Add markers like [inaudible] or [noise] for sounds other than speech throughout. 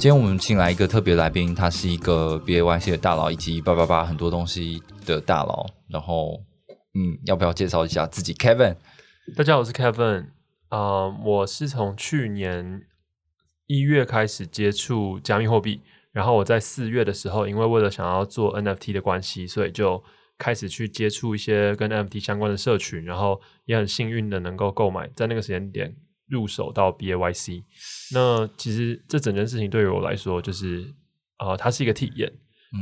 今天我们请来一个特别来宾，他是一个 BAYC 的大佬，以及八八八很多东西的大佬。然后，嗯，要不要介绍一下自己？Kevin，大家好，我是 Kevin。啊，我是从去年一月开始接触加密货币，然后我在四月的时候，因为为了想要做 NFT 的关系，所以就开始去接触一些跟 NFT 相关的社群，然后也很幸运的能够购买，在那个时间点。入手到 B A Y C，那其实这整件事情对于我来说，就是啊，它是一个体验。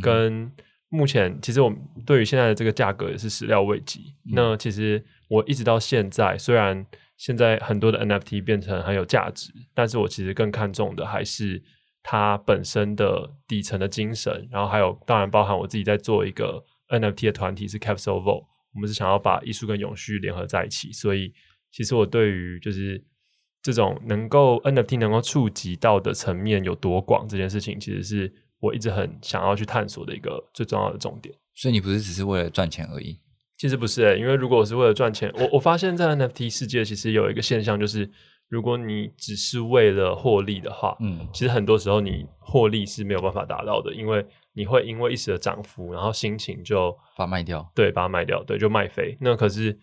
跟目前，其实我们对于现在的这个价格也是始料未及。那其实我一直到现在，虽然现在很多的 N F T 变成很有价值，但是我其实更看重的还是它本身的底层的精神。然后还有，当然包含我自己在做一个 N F T 的团体是 Capsule Vault，我们是想要把艺术跟永续联合在一起。所以，其实我对于就是这种能够 NFT 能够触及到的层面有多广，这件事情其实是我一直很想要去探索的一个最重要的重点。所以你不是只是为了赚钱而已？其实不是，因为如果我是为了赚钱，我我发现在 NFT 世界其实有一个现象，就是如果你只是为了获利的话，嗯，其实很多时候你获利是没有办法达到的，因为你会因为一时的涨幅，然后心情就把它卖掉，对，把它卖掉，对，就卖飞。那可是。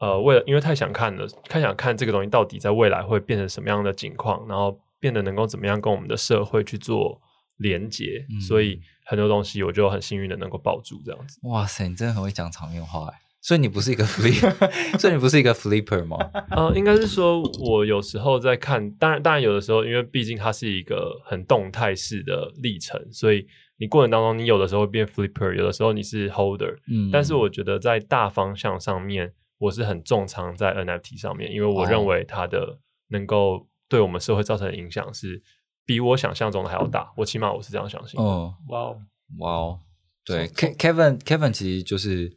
呃，为了因为太想看了，太想看这个东西到底在未来会变成什么样的景况，然后变得能够怎么样跟我们的社会去做连接，所以很多东西我就很幸运的能够抱住这样子。哇塞，你真的很会讲场面话哎！所以你不是一个 [laughs] flip，所以你不是一个 flipper 吗？[laughs] 呃，应该是说我有时候在看，当然，当然有的时候，因为毕竟它是一个很动态式的历程，所以你过程当中，你有的时候会变 flipper，有的时候你是 holder。嗯，但是我觉得在大方向上面。我是很重仓在 NFT 上面，因为我认为它的能够对我们社会造成的影响是比我想象中的还要大。我起码我是这样相信。哦，哇哦，哇哦，对，Kevin Kevin 其实就是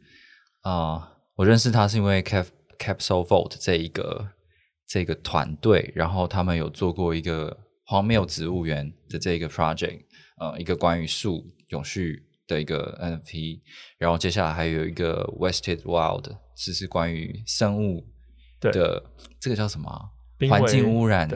啊，我认识他是因为 Cap Capsule Vault 这一个这个团队，然后他们有做过一个荒谬植物园的这个 project，呃，一个关于树永续。的一个 NFT，然后接下来还有一个 Wasted Wild，是是关于生物的这个叫什么环境污染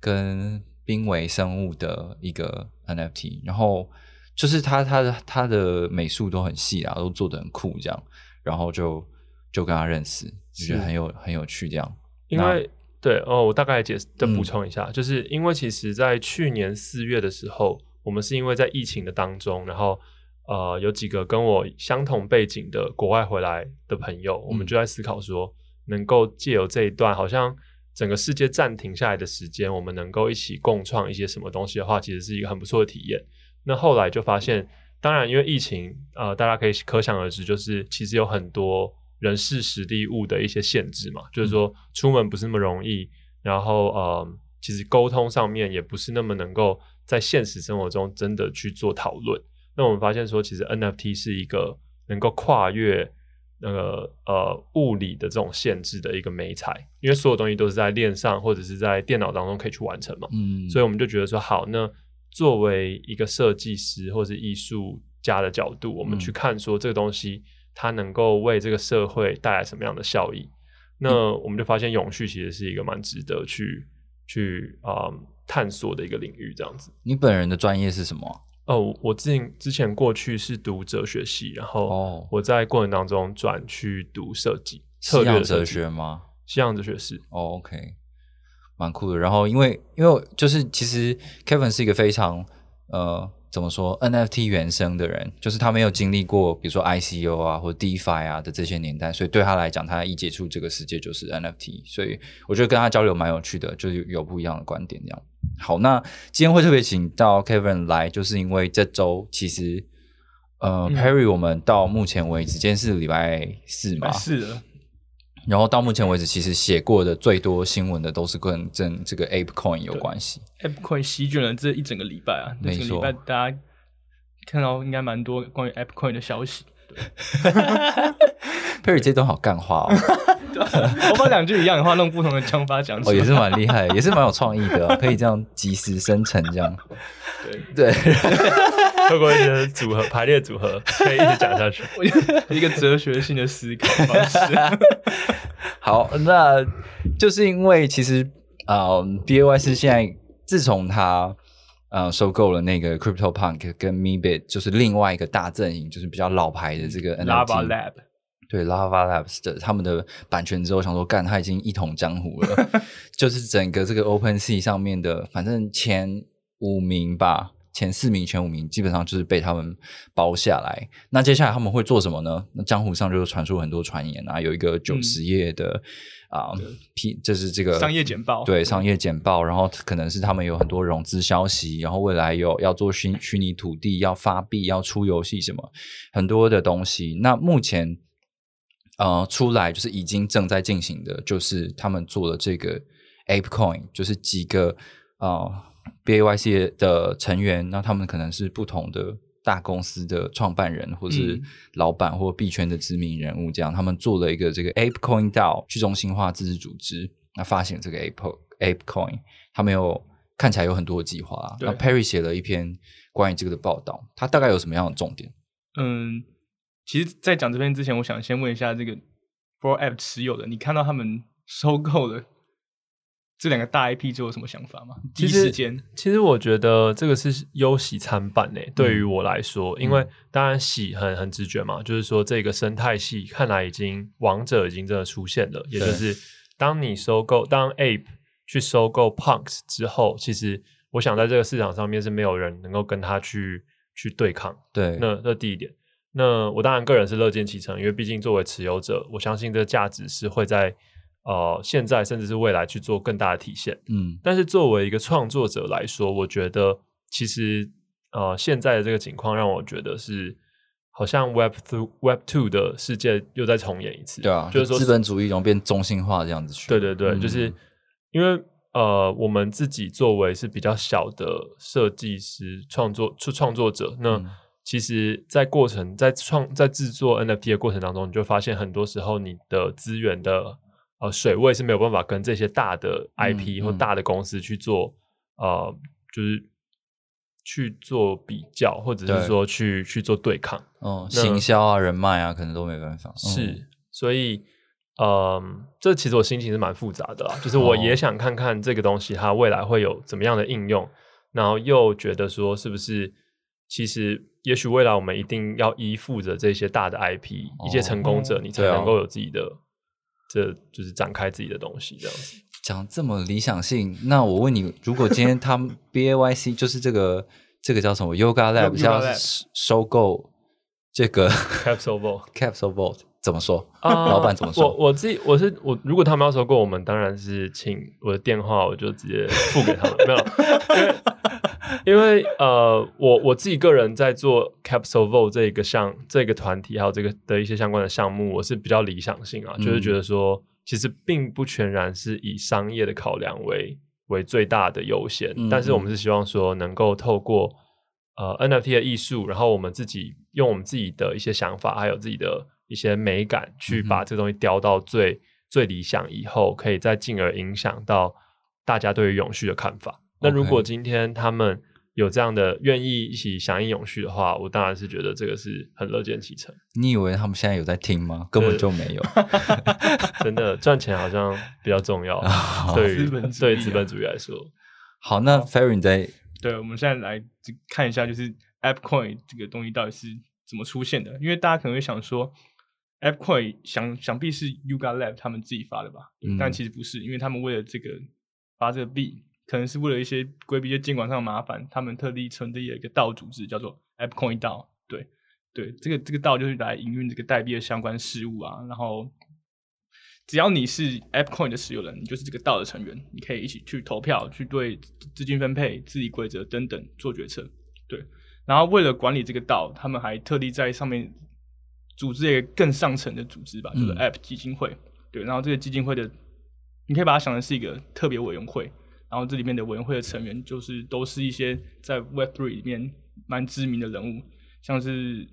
跟濒危生物的一个 NFT，然后就是他他的他的美术都很细啊，都做的很酷这样，然后就就跟他认识，觉得很有很有趣这样。因为对哦，我大概解释再补充一下，就是因为其实在去年四月的时候，我们是因为在疫情的当中，然后。呃，有几个跟我相同背景的国外回来的朋友，我们就在思考说，能够借由这一段好像整个世界暂停下来的时间，我们能够一起共创一些什么东西的话，其实是一个很不错的体验。那后来就发现，当然因为疫情，呃，大家可以可想而知，就是其实有很多人事、实地、物的一些限制嘛，就是说出门不是那么容易，然后呃，其实沟通上面也不是那么能够在现实生活中真的去做讨论。那我们发现说，其实 NFT 是一个能够跨越那个呃物理的这种限制的一个美材，因为所有东西都是在链上或者是在电脑当中可以去完成嘛。嗯，所以我们就觉得说，好，那作为一个设计师或是艺术家的角度，我们去看说这个东西它能够为这个社会带来什么样的效益，那我们就发现永续其实是一个蛮值得去去啊探索的一个领域。这样子，你本人的专业是什么？哦，我之前之前过去是读哲学系，然后我在过程当中转去读设计，策略哲学吗？西洋哲学是哦，OK，蛮酷的。然后因为因为就是其实 Kevin 是一个非常呃怎么说 NFT 原生的人，就是他没有经历过比如说 ICO 啊或 DeFi 啊的这些年代，所以对他来讲，他一接触这个世界就是 NFT，所以我觉得跟他交流蛮有趣的，就是有不一样的观点这样。好，那今天会特别请到 Kevin 来，就是因为这周其实，呃，Perry 我们到目前为止，今天是礼拜四嘛，是的，然后到目前为止，其实写过的最多新闻的都是跟这这个 ApeCoin 有关系。ApeCoin 席卷了这一整个礼拜啊，这个礼拜大家看到应该蛮多关于 ApeCoin 的消息。[laughs] Perry 这段好干话哦，[laughs] 我把两句一样的话弄不同的讲法讲出来，哦，也是蛮厉害，也是蛮有创意的，可以这样即时生成这样。对对，[laughs] 透过一些组合排列组合，可以一直讲下去，[laughs] 一个哲学性的思考方式。[laughs] 好，那就是因为其实啊，B A Y 是现在自从它。呃，收购了那个 Crypto Punk 跟 Mebit，就是另外一个大阵营，就是比较老牌的这个 Lava Lab。对 Lava Labs 的他们的版权之后，想说干，他已经一统江湖了。就是整个这个 Open Sea 上面的，反正前五名吧，前四名、前五名，基本上就是被他们包下来。那接下来他们会做什么呢？那江湖上就传出很多传言啊，有一个九十页的。啊，P 就是这个商业简报，对商业简报，然后可能是他们有很多融资消息，然后未来有要做虚虚拟土地，要发币，要出游戏什么很多的东西。那目前呃出来就是已经正在进行的，就是他们做的这个 ApeCoin，就是几个啊 BAYC 的成员，那他们可能是不同的。大公司的创办人，或是老板，或币圈的知名人物，这样他们做了一个这个 ApeCoin DAO 去中心化自治组织，那发行这个 Ape ApeCoin，他们有看起来有很多的计划啊。那 Perry 写了一篇关于这个的报道，他大概有什么样的重点？嗯，其实，在讲这篇之前，我想先问一下这个 For App 持有的，你看到他们收购了？这两个大 IP 就有什么想法吗？第一时间，其实我觉得这个是忧喜参半诶。对于我来说，因为当然喜很很直觉嘛，就是说这个生态系看来已经王者已经真的出现了。也就是当你收购当 Ape 去收购 Punks 之后，其实我想在这个市场上面是没有人能够跟他去去对抗。对，那那第一点，那我当然个人是乐见其成，因为毕竟作为持有者，我相信这个价值是会在。呃，现在甚至是未来去做更大的体现，嗯，但是作为一个创作者来说，我觉得其实呃，现在的这个情况让我觉得是好像 Web Two Web Two 的世界又在重演一次，对啊，就是说资本主义中变中心化这样子去，对对对，就是因为呃，我们自己作为是比较小的设计师创作出创作者，那其实，在过程在创在制作 NFT 的过程当中，你就发现很多时候你的资源的。呃，水位是没有办法跟这些大的 IP 或大的公司去做，呃，就是去做比较，或者是说去去做对抗。哦，行销啊，人脉啊，可能都没办法。是，所以，嗯，这其实我心情是蛮复杂的啦。就是我也想看看这个东西它未来会有怎么样的应用，然后又觉得说，是不是其实也许未来我们一定要依附着这些大的 IP，一些成功者，你才能够有自己的。这就是展开自己的东西，这样子讲这么理想性。那我问你，如果今天他们 [laughs] B A Y C 就是这个这个叫什么 Yoga Lab 要收购这个 Capsule Vault [laughs] Capsule Vault 怎么说？啊老板怎么说？我我自己我是我，如果他们要收购我们，当然是请我的电话，我就直接付给他们。没有，因为。因为呃，我我自己个人在做 Capsule Vault 这个项这个团体，还有这个的一些相关的项目，我是比较理想性啊，就是觉得说，其实并不全然是以商业的考量为为最大的优先，但是我们是希望说，能够透过呃 NFT 的艺术，然后我们自己用我们自己的一些想法，还有自己的一些美感，去把这东西雕到最最理想，以后可以再进而影响到大家对于永续的看法。那如果今天他们有这样的愿意一起响应永续的话，我当然是觉得这个是很乐见其成。你以为他们现在有在听吗？根本就没有。[laughs] 真的赚钱好像比较重要，[laughs] 对于对资本主义来说。好，那 Ferry 在对，我们现在来看一下，就是 AppCoin 这个东西到底是怎么出现的？因为大家可能会想说，AppCoin 想想必是 Yuga Lab 他们自己发的吧？但其实不是，因为他们为了这个发这个币。可能是为了一些规避一些监管上的麻烦，他们特地成立了一个道组织，叫做 AppCoin 道。对，对，这个这个道就是来营运这个代币的相关事务啊。然后，只要你是 AppCoin 的持有人，你就是这个道的成员，你可以一起去投票，去对资金分配、治理规则等等做决策。对，然后为了管理这个道，他们还特地在上面组织一个更上层的组织吧，就是 App 基金会。对，然后这个基金会的，你可以把它想成是一个特别委员会，然后这里面的委员会的成员就是都是一些在 Web Three 里面蛮知名的人物，像是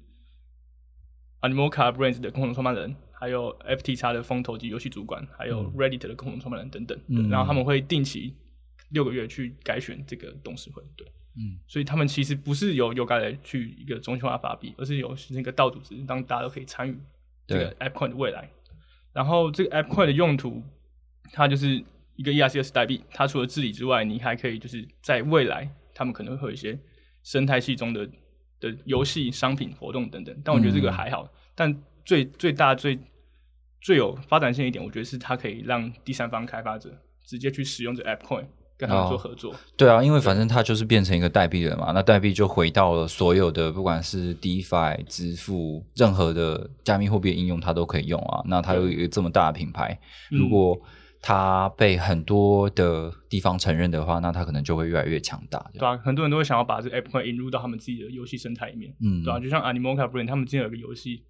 Animoca Brands 的共同创办人，还有 FTX 的风投及游戏主管，还有 Reddit 的共同创办人等等。对然后他们会定期六个月去改选这个董事会。对，嗯，所以他们其实不是由由该来去一个中心化发币，而是有那个道组织，让大家都可以参与这个 AppCoin 的未来。然后这个 AppCoin 的用途，它就是一个 ERC 代币。它除了治理之外，你还可以就是在未来，他们可能会有一些生态系中的的游戏、商品、活动等等。但我觉得这个还好。但最最大、最最有发展性一点，我觉得是它可以让第三方开发者直接去使用这 AppCoin。跟他们做合作，对啊，因为反正它就是变成一个代币了嘛，那代币就回到了所有的，不管是 DeFi 支付，任何的加密货币应用，它都可以用啊。那它有一个这么大的品牌，如果它被很多的地方承认的话，那它可能就会越来越强大。对啊，很多人都会想要把这 App 引入到他们自己的游戏生态里面，嗯，对啊，就像 Animoca Brain 他们之前有个游戏。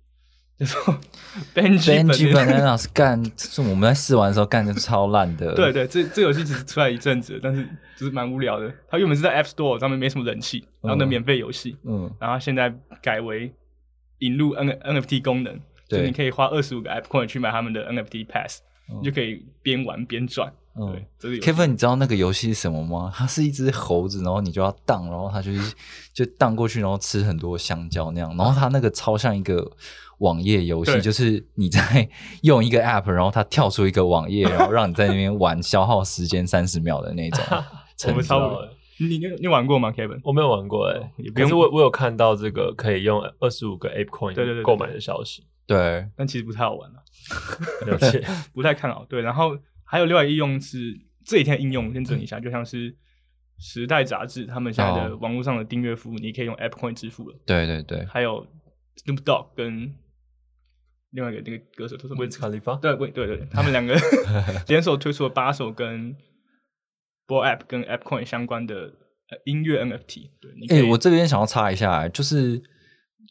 [laughs] Benji Bananas 干，是我们在试玩的时候干的超烂的。[laughs] 对对，这这游戏只是出来一阵子，但是就是蛮无聊的。它原本是在 App Store 上面没什么人气，然后的免费游戏，嗯，然后现在改为引入 N NFT 功能，就你可以花二十五个 App Coin 去买他们的 NFT Pass，你就可以边玩边赚。对，这是 Kevin，你知道那个游戏是什么吗？它是一只猴子，然后你就要荡，然后它就是 [laughs] 就荡过去，然后吃很多香蕉那样，然后它那个超像一个。网页游戏就是你在用一个 App，然后它跳出一个网页，然后让你在那边玩，消耗时间三十秒的那种。[laughs] 我们超你你你玩过吗，Kevin？我没有玩过哎，可是我我有看到这个可以用二十五个 App Coin 对对对购买的消息。对，但其实不太好玩了，[laughs] 了解，[laughs] 不太看好。对，然后还有另外应用是这几天应用，先整一下，就像是时代杂志他们现在的网络上的订阅服务，你可以用 App Coin 支付了。对对对，还有 Snoop Dogg 跟另外一个那个歌手，他说 Wiz Khalifa，对，对对对，他们两个 [laughs] 联手推出了八首跟 Bo App 跟 App Coin 相关的音乐 NFT。对，哎，我这边想要插一下，就是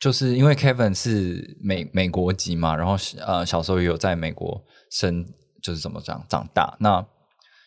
就是因为 Kevin 是美美国籍嘛，然后呃小时候也有在美国生，就是怎么讲长大那。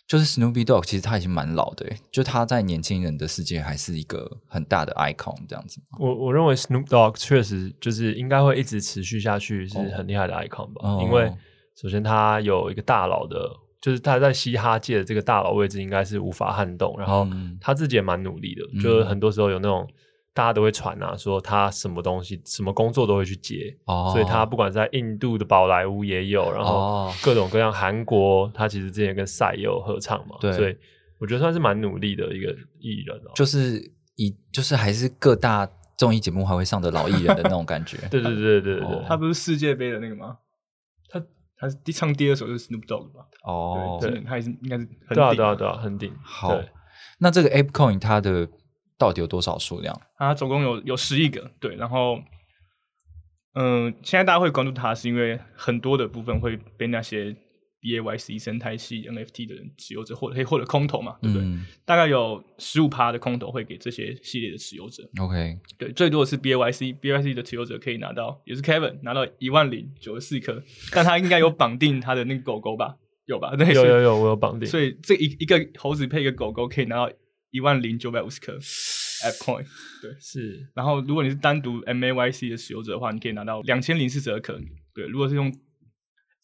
就是 Snoopy Dog，其实他已经蛮老的，就他在年轻人的世界还是一个很大的 icon 这样子。我我认为 Snoop Dog 确实就是应该会一直持续下去，是很厉害的 icon 吧。因为首先他有一个大佬的，就是他在嘻哈界的这个大佬位置应该是无法撼动。然后他自己也蛮努力的，就是很多时候有那种。大家都会传啊，说他什么东西、什么工作都会去接，所以他不管在印度的宝莱坞也有，然后各种各样韩国，他其实之前跟赛也有合唱嘛，所以我觉得算是蛮努力的一个艺人哦。就是以就是还是各大综艺节目还会上的老艺人的那种感觉。[laughs] 对对对对对对，他不是世界杯的那个吗？他他是第唱第二首就是 Snoop Dogg 吧？哦，对，他也是应该是对啊对啊对啊，很顶。好，那这个 Ape Coin 它的。到底有多少数量？它总共有有十亿个，对。然后，嗯，现在大家会关注它，是因为很多的部分会被那些 B A Y C 生态系 N F T 的人持有者或者可以获得空投嘛，对不对？大概有十五趴的空投会给这些系列的持有者。OK，对，最多的是 B A Y C，B A Y C 的持有者可以拿到，也是 Kevin 拿到一万零九十四颗，但他应该有绑定他的那个狗狗吧？有吧？对，有有有，我有绑定。所以这一一个猴子配一个狗狗，可以拿到。一万零九百五十颗 [sighs] App Coin，对，是。然后如果你是单独 M A Y C 的使用者的话，你可以拿到两千零四十二颗。对，如果是用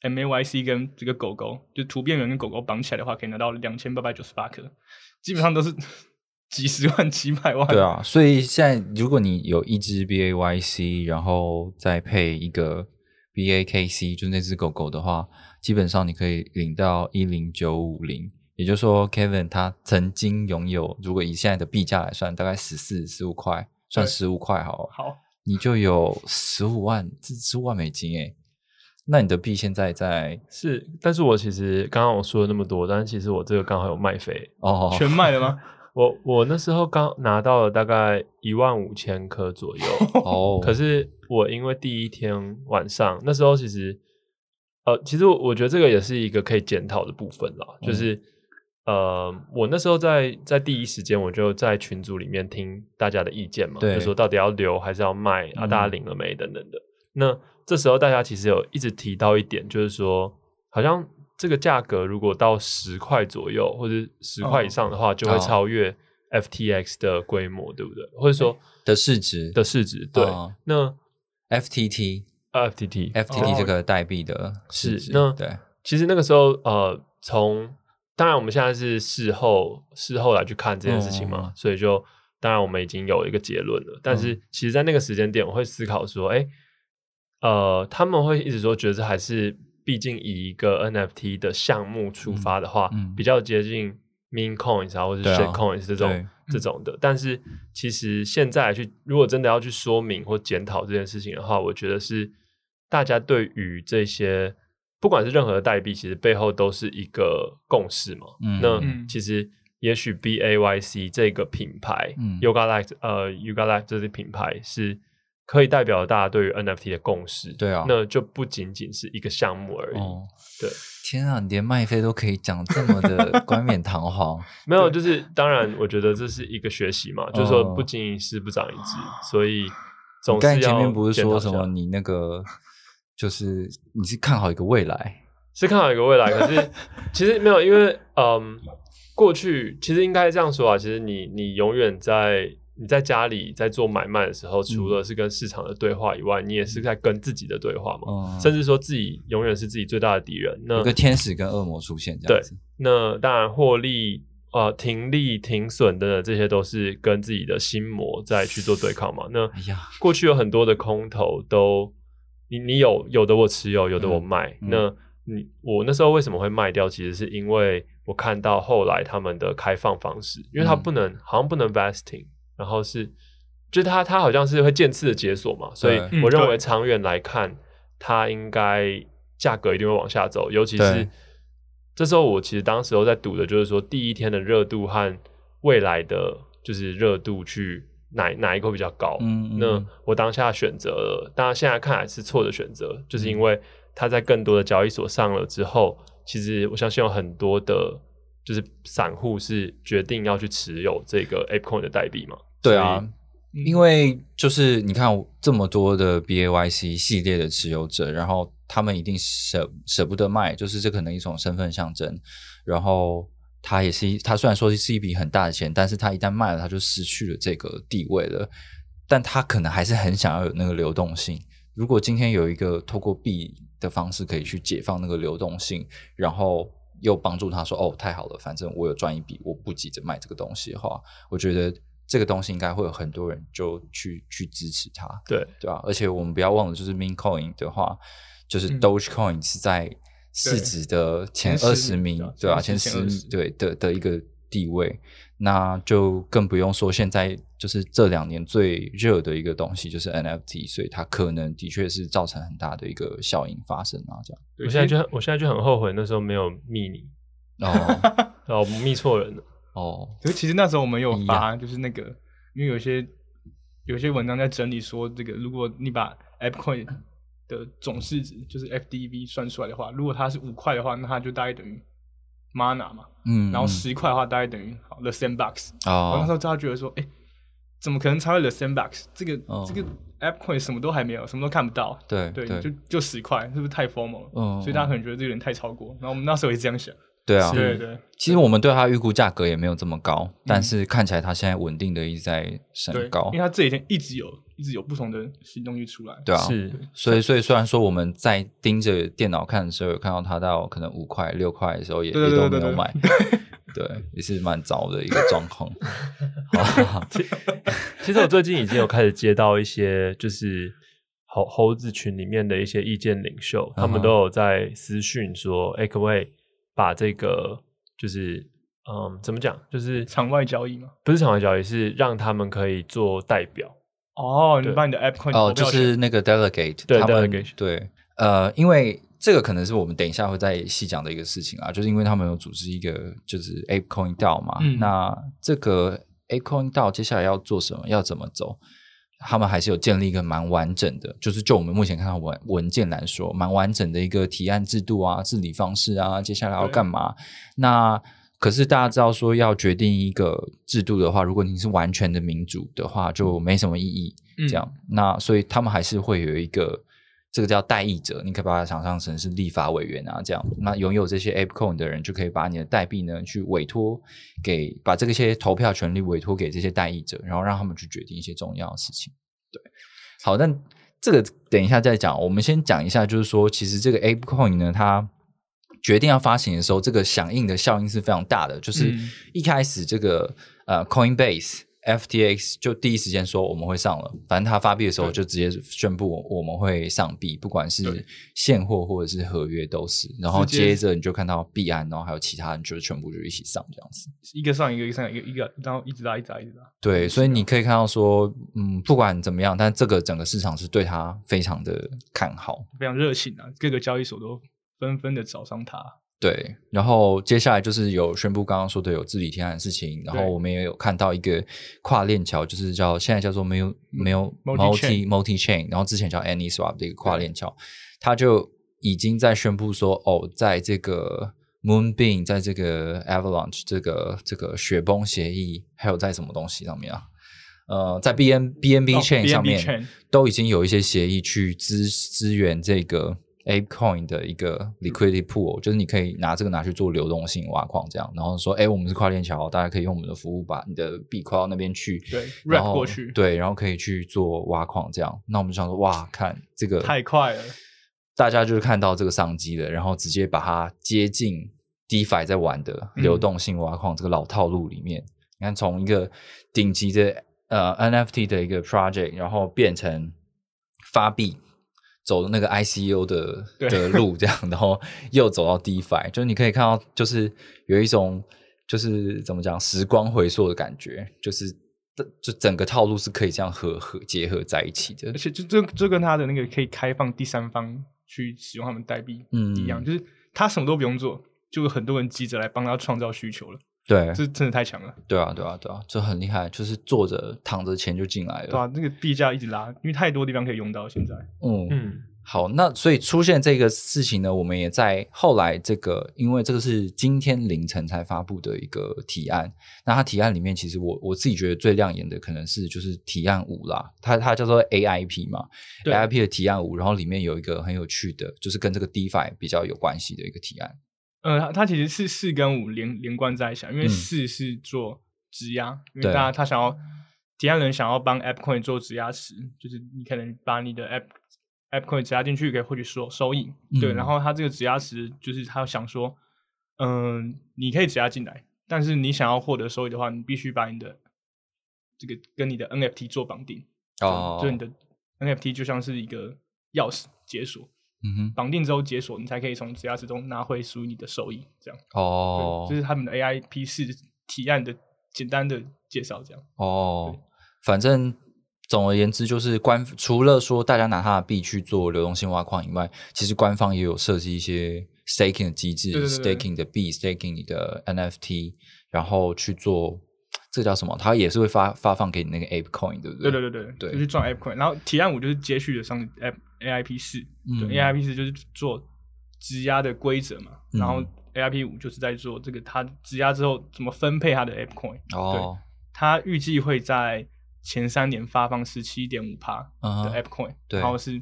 M A Y C 跟这个狗狗，就图片员跟狗狗绑起来的话，可以拿到两千八百九十八颗。基本上都是 [laughs] 几十万、几百万。对啊，所以现在如果你有一只 B A Y C，然后再配一个 B A K C，就那只狗狗的话，基本上你可以领到一零九五零。也就是说，Kevin 他曾经拥有，如果以现在的币价来算，大概十四、十五块，算十五块好。好，你就有十五万，这十五万美金诶。那你的币现在在是？但是我其实刚刚我说了那么多，但是其实我这个刚好有卖飞哦，全卖了吗？[laughs] 我我那时候刚拿到了大概一万五千颗左右哦。可是我因为第一天晚上那时候其实，呃，其实我觉得这个也是一个可以检讨的部分啦，就是。呃，我那时候在在第一时间，我就在群组里面听大家的意见嘛，就说到底要留还是要卖啊？大家领了没等等的。那这时候大家其实有一直提到一点，就是说，好像这个价格如果到十块左右或者十块以上的话，就会哦超越 FTX 的规模，对不对？或者说的市值的市值，对。哦那 FTT FTT FTT 哦这个代币的市值，是那对，其实那个时候，呃，从当然我们现在是事后事后来去看这件事情嘛，嗯。所以就当然我们已经有一个结论了。但是其实，在那个时间点，我会思考说，哎，呃，他们会一直说觉得这还是，毕竟以一个 NFT 的项目出发的话，比较接近 meme coins 啊，或者是 shit coins 这种、对。这种的。但是其实现在去，如果真的要去说明或检讨这件事情的话，我觉得是大家对于这些不管是任何的代币，其实背后都是一个共识嘛。嗯那嗯其实也许 B A Y C 这个品牌、嗯 Yoga Life 呃 Yoga Life 这些品牌是可以代表大家对于 NFT 的共识。对啊那就不仅仅是一个项目而已。哦，对，[laughs] 天啊，你连麦飞都可以讲这么的 [laughs] 冠冕堂皇，没有，就是当然，我觉得这是一个学习嘛，就是说哦不经一事不长一智，所以你总是要刚才前面不是说什么你那个就是你是看好一个未来，是看好一个未来，可是 [laughs] 其实没有，因为嗯，过去其实应该这样说啊，其实你你永远在你在家里在做买卖的时候，除了是跟市场的对话以外，你也是在跟自己的对话嘛，嗯，甚至说自己永远是自己最大的敌人。那有个天使跟恶魔出现这样子，那当然获利。呃，停利、停损等等，这些都是跟自己的心魔在去做对抗嘛。那哎呀，过去有很多的空头都，你你有有的我持有，有的我嗯卖。嗯那你我那时候为什么会卖掉？其实是因为我看到后来他们的开放方式，因为它嗯不能、好像不能 vesting，然后是就是它它好像是会渐次的解锁嘛，所以我认为长远来看，它应该价格一定会往下走，尤其是这时候我其实当时候在赌的就是说第一天的热度和未来的就是热度去哪哪一个会比较高。嗯，嗯那我当下选择了，当然现在看来是错的选择，就是因为它在更多的交易所上了之后，其实我相信有很多的，就是散户是决定要去持有这个 ApeCoin 的代币嘛。对啊因为就是你看这么多的 BAYC 系列的持有者，然后他们一定舍舍不得卖，就是这可能一种身份象征。然后他也是一，他虽然说是一笔很大的钱，但是它一旦卖了，它就失去了这个地位了。但它可能还是很想要有那个流动性。如果今天有一个透过币的方式可以去解放那个流动性，然后又帮助他说：“哦，太好了，反正我有赚一笔，我不急着卖这个东西的话，我觉得这个东西应该会有很多人就去去支持它，对对吧、而且我们不要忘了，就是 Min Coin 的话，就是嗯 Dogecoin 是在市值的前二十名名，对吧、前前十前十20对的的一个地位，那就更不用说现在就是这两年最热的一个东西就是 NFT，所以它可能的确是造成很大的一个效应发生啊，这样我现在就我现在就很后悔那时候没有密你，[laughs] 哦哦，密错人了。[laughs] 哦，可是其实那时候我们有发，就是那个，因为有些有些文章在整理说，这个如果你把 AppCoin 的总市值就是 FDV 算出来的话，如果它是五块的话，那它就大概等于 Mana 嘛，嗯，然后嗯十块的话大概等于好 The Sandbox。我那时哦，候大家觉得说，哎、怎么可能超越 The Sandbox？这个、哦这个 AppCoin 什么都还没有，什么都看不到。对对，对就就十块，是不是太 formal 了？嗯所以大家可能觉得这有点太超过。然后我们那时候也这样想。对啊，对对，其实我们对它预估价格也没有这么高，嗯。但是看起来它现在稳定的一直在升高。因为，它这几天一直有一直有不同的新东西出来。对啊，是。所以所以虽然说我们在盯着电脑看的时候，有看到它到可能五块六块的时候也，也都没有买，[laughs] 对，也是蛮糟的一个状况。[laughs] 好。[laughs] 其实我最近已经有开始接到一些就是猴猴子群里面的一些意见领袖，他们都有在私讯说，哎、可不可以把这个就是嗯怎么讲，就是场外交易吗？不是场外交易，是让他们可以做代表。哦，你对把你的 AppCoin 哦，就是那个 delegate，对他们 delegate 对，呃，因为这个可能是我们等一下会再细讲的一个事情啊，就是因为他们有组织一个就是 ApeCoin DAO 嘛，嗯那这个 ApeCoin DAO 接下来要做什么，要怎么走？他们还是有建立一个蛮完整的，就是就我们目前看到文文件来说，蛮完整的一个提案制度啊、治理方式啊，接下来要干嘛？那可是大家知道说，要决定一个制度的话，如果你是完全的民主的话，就没什么意义。嗯这样，那所以他们还是会有一个这个叫代议者，你可以把它想象成是立法委员啊，这样。那拥有这些 ApeCoin 的人，就可以把你的代币呢，去委托给把这些投票权利委托给这些代议者，然后让他们去决定一些重要的事情。对，好，但这个等一下再讲。我们先讲一下，就是说，其实这个 ApeCoin 呢，它决定要发行的时候，这个响应的效应是非常大的。就是一开始这个呃 Coinbase。FTX 就第一时间说我们会上了，反正他发币的时候就直接宣布我们会上币，不管是现货或者是合约都是。然后接着你就看到币安，然后还有其他人就全部就一起上这样子，一个上一个，一个上一个，一个然后一直拉，一直拉，一直拉。对，所以你可以看到说，嗯，不管怎么样，但这个整个市场是对他非常的看好，非常热情啊，各个交易所都纷纷的找上他。对，然后接下来就是有宣布刚刚说的有治理提案的事情，然后我们也有看到一个跨链桥，就是叫现在叫做没有没有 multi multi chain，然后之前叫 AnySwap 的一个跨链桥，他就已经在宣布说，哦，在这个 Moonbeam，在这个 Avalanche 这个这个雪崩协议，还有在什么东西上面啊？呃，在 BN BNB chain 上面都已经有一些协议去支支援这个。ApeCoin 的一个 liquidity pool，就是你可以拿这个拿去做流动性挖矿，这样，然后说，哎，我们是跨链桥，大家可以用我们的服务把你的币跨到那边去，对，然后过去，对，然后可以去做挖矿，这样。那我们想说，哇，看这个太快了，大家就是看到这个商机了，然后直接把它接近 DeFi 在玩的流动性挖矿这个老套路里面。你看，从一个顶级的呃 NFT 的一个 project，然后变成发币。走那个 ICU 的的路，这样，然后又走到 DeFi，就是你可以看到，就是有一种，就是怎么讲，时光回溯的感觉，就是就整个套路是可以这样合合结合在一起的，而且就这这跟他的那个可以开放第三方去使用他们代币一样，就是他什么都不用做，就有很多人急着来帮他创造需求了。对，这真的太强了。对啊，对啊，对啊，这很厉害，就是坐着躺着钱就进来了。对啊，那个币价一直拉，因为太多地方可以用到。现在，嗯嗯，好，那所以出现这个事情呢，我们也在后来这个，因为这个是今天凌晨才发布的一个提案。那它提案里面，其实我我自己觉得最亮眼的可能是就是提案五啦，它它叫做 AIP 嘛，AIP 的提案五，然后里面有一个很有趣的，就是跟这个 DeFi 比较有关系的一个提案。呃，它其实是四跟五连连贯在一起，因为四是做质押，因为大家他想要提案人想要帮 AppCoin 做质押池，就是你可能把你的 App AppCoin 质押进去，可以获取收收益。对，然后他这个质押池就是他想说，嗯，你可以质押进来，但是你想要获得收益的话，你必须把你的这个跟你的 NFT 做绑定。哦，就你的 NFT 就像是一个钥匙解锁。嗯哼，绑定之后解锁，你才可以从质押之中拿回属于你的收益。这样哦，这是他们的 AIP 四提案的简单的介绍。这样哦，反正总而言之，就是官除了说大家拿他的币去做流动性挖矿以外，其实官方也有设计一些 staking 的机制，staking 的币，staking 你的 NFT，然后去做这叫什么？它也是会发发放给你那个 Ape Coin，对不对？对对对对对，就是赚 Ape Coin。然后提案五就是接续的上 App。AIP 四，对，AIP 四就是做质押的规则嘛，然后 AIP 五就是在做这个，它质押之后怎么分配它的 App Coin。哦，它预计会在前三年发放十七点五帕的 App Coin，然后是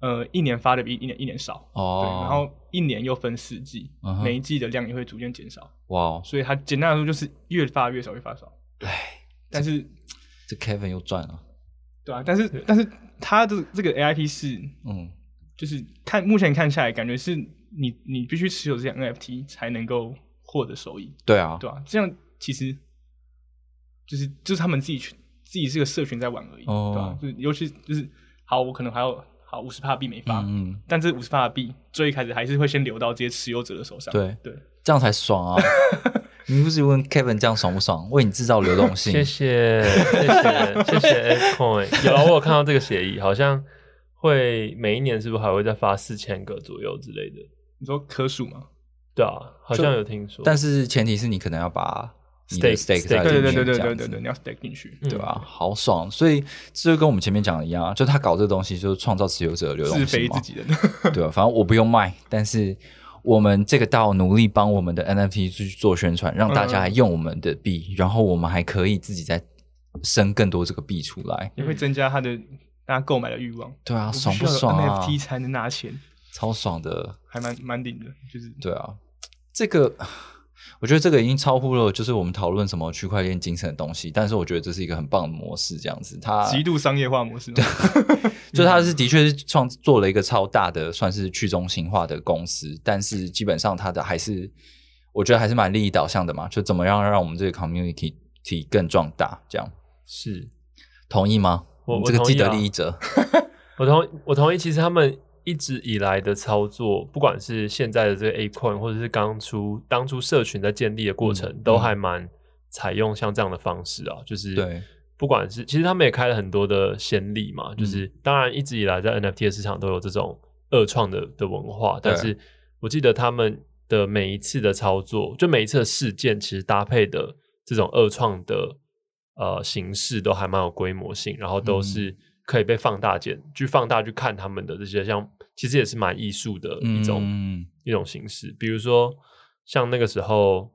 呃一年发的比一年一年少，哦，对，然后一年又分四季，每一季的量也会逐渐减少。哇，所以它简单来说就是越发越少，越发少。唉，但是这 Kevin 又赚了。对啊，但是但是它的这个 AIP 是，嗯，就是看目前看下来，感觉是你你必须持有这些 NFT 才能够获得收益。对啊，对啊，这样其实就是就是他们自己去自己是个社群在玩而已，对吧？就尤其就是好，我可能还有好五十帕币没发，嗯，但这五十帕的币最一开始还是会先流到这些持有者的手上。对对，这样才爽啊！[laughs] 你不是问 Kevin 这样爽不爽？为你制造流动性。[laughs] 谢谢谢谢谢谢 Coin。有啊，我有看到这个协议，好像会每一年是不是还会再发四千个左右之类的？你说可数吗？对啊，好像有听说。但是前提是你可能要把 stake stake 对对对对对对对，你要 stake 进去，对吧？好爽！所以这就跟我们前面讲的一样，就他搞这个东西，就是创造持有者的流动性自肥自己的，对吧？反正我不用卖，但是。我们这个道努力帮我们的 NFT 去做宣传，让大家用我们的币，然后我们还可以自己再生更多这个币出来，也会增加他的大家购买的欲望。对啊，爽不爽啊？NFT 才能拿钱，超爽的，还蛮蛮顶的，就是。对啊，这个我觉得这个已经超乎了，就是我们讨论什么区块链精神的东西。但是我觉得这是一个很棒的模式，这样子，它极度商业化模式嘛。[laughs] 就它是的确是创做了一个超大的算是去中心化的公司，但是基本上它的还是我觉得还是蛮利益导向的嘛，就怎么样让我们这个 community 体更壮大，这样是同意吗？我们这个既得利益者，[laughs] 我同我同意，其实他们一直以来的操作，不管是现在的这个 A coin，或者是刚出当初社群在建立的过程，嗯都还蛮采用像这样的方式啊，就是对，不管是其实他们也开了很多的先例嘛，就是当然一直以来在 NFT 的市场都有这种二创的的文化，但是我记得他们的每一次的操作，就每一次的事件，其实搭配的这种二创的呃形式都还蛮有规模性，然后都是可以被放大检去放大去看他们的这些像，其实也是蛮艺术的一种、嗯。一种形式，比如说像那个时候。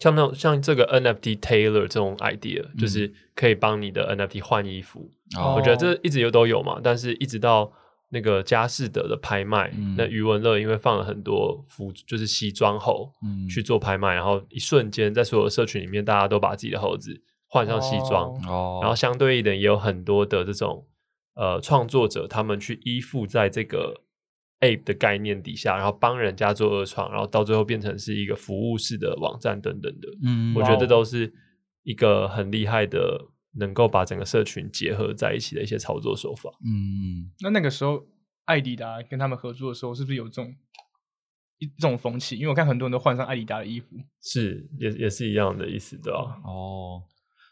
像那种像这个 NFT Tailor 这种 idea，、就是可以帮你的 NFT 换衣服，哦。我觉得这一直有都有嘛，但是一直到那个佳士得的拍卖，嗯那余文乐因为放了很多服，就是西装猴、嗯。去做拍卖，然后一瞬间在所有的社群里面，大家都把自己的猴子换上西装，然后相对应的也有很多的这种呃创作者，他们去依附在这个 ape 的概念底下，然后帮人家做二创，然后到最后变成是一个服务式的网站等等的，嗯我觉得都是一个很厉害的，能够把整个社群结合在一起的一些操作手法。嗯。那那个时候，艾迪达跟他们合作的时候，是不是有这种一这种风气？因为我看很多人都换上艾迪达的衣服，是，也也是一样的意思，对吧、哦，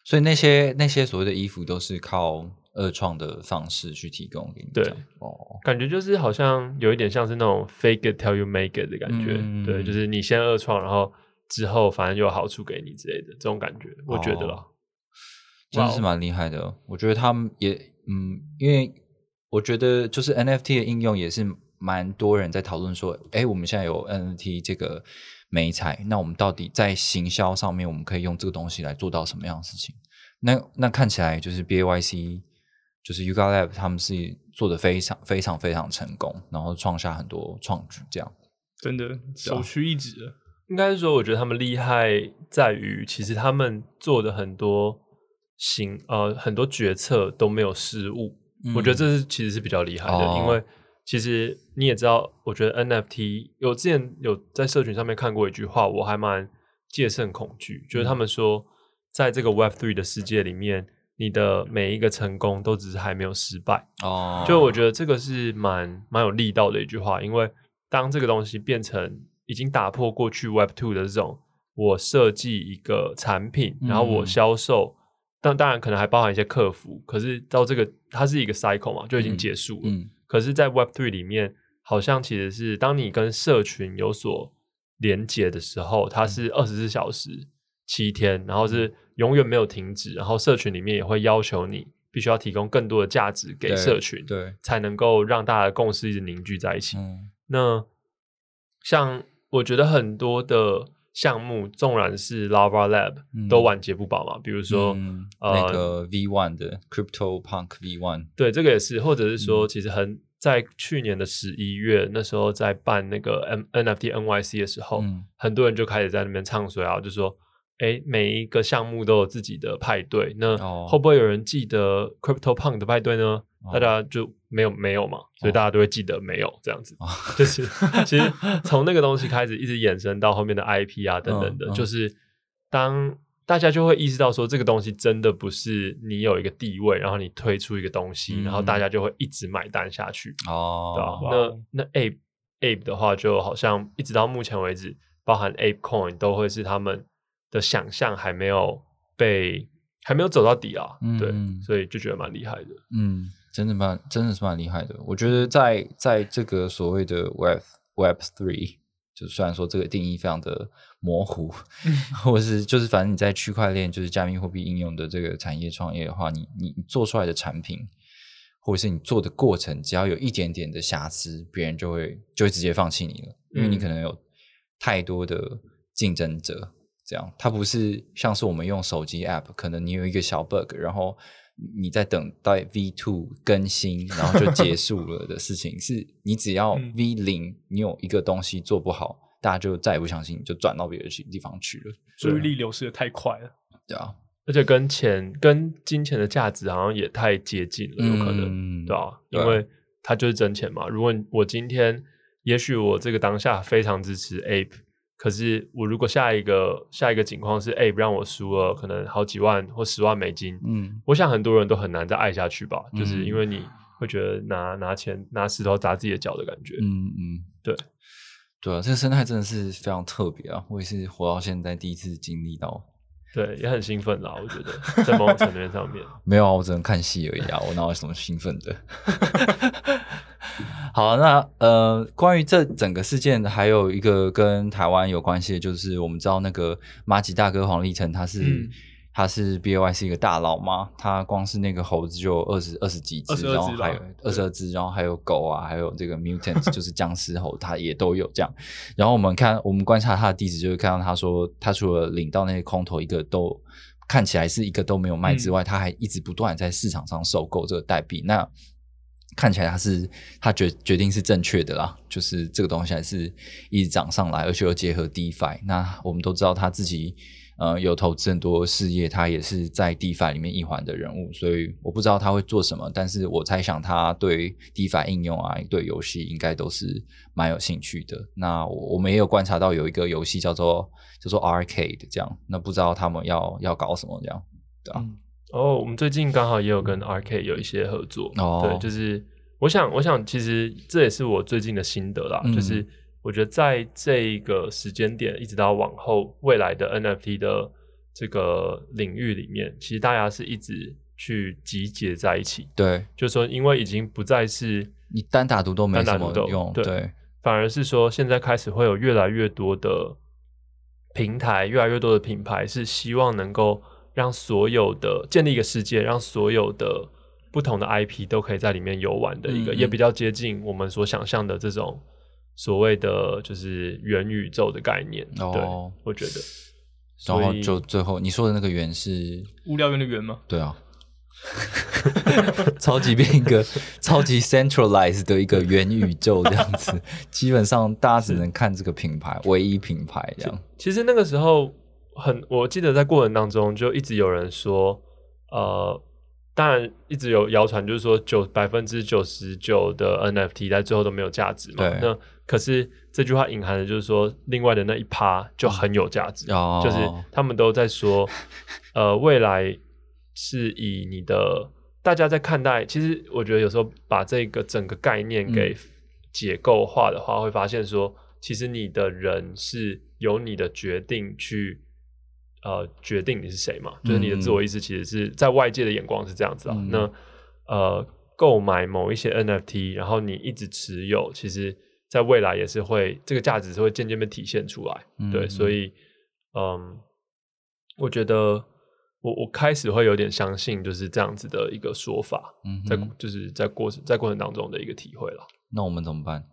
所以那些那些所谓的衣服都是靠二创的方式去提供给你，对哦，感觉就是好像有一点像是那种 fake it till you make it 的感觉，嗯对，就是你先二创，然后之后反正有好处给你之类的这种感觉，我觉得啦。哦真的是蛮厉害的。我觉得他们也嗯，因为我觉得就是 NFT 的应用也是蛮多人在讨论说，哎，我们现在有 NFT 这个美彩，那我们到底在行销上面，我们可以用这个东西来做到什么样的事情？那那看起来就是 BAYC，就是 Yuga Lab 他们是做的非常非常非常成功，然后创下很多创举，这样。真的首屈一指了。应该是说，我觉得他们厉害在于，其实他们做的很多行呃很多决策都没有失误，我觉得这是其实是比较厉害的，哦因为其实你也知道，我觉得 NFT 有之前有在社群上面看过一句话，我还蛮戒慎恐惧，就是他们说，在这个 Web Three 的世界里面，你的每一个成功都只是还没有失败。哦，就我觉得这个是蛮蛮有力道的一句话，因为当这个东西变成已经打破过去 Web Two 的这种，我设计一个产品，然后我嗯销售，但当然可能还包含一些客服，可是到这个它是一个 cycle 嘛，就已经嗯结束了。嗯可是，在 Web Three 里面，好像其实是当你跟社群有所连接的时候，它是二十四小时、七天，然后是永远没有停止，然后社群里面也会要求你必须要提供更多的价值给社群，对，才能够让大家的共识一直凝聚在一起。嗯。那像我觉得很多的项目，纵然是 Lava Lab，、嗯。都晚节不保嘛，比如说、嗯呃那个 V One 的 Crypto Punk V One，对，这个也是，或者是嗯。说，其实很在去年的十一月，那时候在办那个 N NFT NYC 的时候，嗯很多人就开始在那边唱衰啊，就说，哎，每一个项目都有自己的派对，那哦。会不会有人记得 Crypto Punk 的派对呢？哦。大家就没有没有嘛，所以大家都会记得没有这样子，哦。就是 [laughs] 其实从那个东西开始，一直衍生到后面的 IP 啊等等的，就是当大家就会意识到说，这个东西真的不是你有一个地位，然后你推出一个东西，嗯。然后大家就会一直买单下去，哦，哇。那那 Ape Ape 的话，就好像一直到目前为止，包含 Ape Coin 都会是他们的想象还没有被还没有走到底啊，对嗯，所以就觉得蛮厉害的。嗯，真的蛮真的是蛮厉害的。我觉得在在这个所谓的 Web Web Three，就虽然说这个定义非常的模糊，[laughs] 或是就是反正你在区块链就是加密货币应用的这个产业创业的话，你你你做出来的产品，或者是你做的过程，只要有一点点的瑕疵，别人就会就会直接放弃你了，因为你嗯可能有太多的竞争者。这样，它不是像是我们用手机 app，可能你有一个小 bug，然后你在等待 V two 更新，然后就结束了的事情。[laughs] 是你只要 V 零，你有一个东西做不好，大家就再也不相信，就转到别的地方去了。注意力流失的太快了，对啊，而且跟钱、跟金钱的价值好像也太接近了，有可能，对啊，因为它就是真钱嘛。如果我今天，也许我这个当下非常支持 Ape。可是我如果下一个下一个情况是，哎，让我输了，可能好几万或十万美金，嗯，我想很多人都很难再爱下去吧，就是因为你会觉得拿拿钱拿石头砸自己的脚的感觉，嗯嗯，对，对啊，这个生态真的是非常特别啊，我也是活到现在第一次经历到，对，也很兴奋啦，我觉得在某种层面上面，[laughs] 没有啊，我只能看戏而已啊，我哪有什么兴奋的。[laughs] 好，那呃，关于这整个事件，还有一个跟台湾有关系的，就是我们知道那个马吉大哥黄立成，他是他是 B O Y 是一个大佬嘛，他光是那个猴子就二十二十几只，然后还有二十二只，然后还有狗啊，还有这个 mutant 就是僵尸猴，他也都有这样。然后我们看，我们观察他的地址，就会看到他说，他除了领到那些空投一个都看起来是一个都没有卖之外，他还一直不断在市场上收购这个代币。那看起来他是他决决定是正确的啦，就是这个东西还是一直涨上来，而且又结合 DeFi。那我们都知道他自己呃有投资很多事业，他也是在 DeFi 里面一环的人物，所以我不知道他会做什么，但是我猜想他对 DeFi 应用啊，对游戏应该都是蛮有兴趣的。那我我们也有观察到有一个游戏叫做叫做 Arcade 这样，那不知道他们要要搞什么这样，对吧？哦，我们最近刚好也有跟 RK 有一些合作，对，就是我想，我想其实这也是我最近的心得啦，就是我觉得在这个时间点，一直到往后未来的 NFT 的这个领域里面，其实大家是一直去集结在一起，对，就是说，因为已经不再是你单打独斗没什么用，对，反而是说现在开始会有越来越多的平台，越来越多的品牌是希望能够。让所有的建立一个世界，让所有的不同的 IP 都可以在里面游玩的一个，也比较接近我们所想象的这种所谓的就是元宇宙的概念。哦，我觉得，然后就最后你说的那个元是物料园的元吗？[laughs] 对啊，[laughs] 超级变一个超级 centralized 的一个元宇宙这样子，[laughs] 基本上大家只能看这个品牌，唯一品牌这样。其实那个时候。很，我记得在过程当中就一直有人说，呃，当然一直有谣传，就是说九百分之九十九的 NFT 在最后都没有价值嘛。那可是这句话隐含的就是说，另外的那一趴就很有价值，就是他们都在说，[laughs] 呃，未来是以你的大家在看待。其实我觉得有时候把这个整个概念给解构化的话，会发现说，其实你的人是由你的决定去。呃，决定你是谁嘛？就是你的自我意识，其实是在外界的眼光是这样子啊。那呃，购买某一些 NFT，然后你一直持有，其实在未来也是会这个价值是会渐渐被体现出来。对，所以嗯，我觉得我我开始会有点相信就是这样子的一个说法。嗯，在就是在过程在过程当中的一个体会了。那我们怎么办？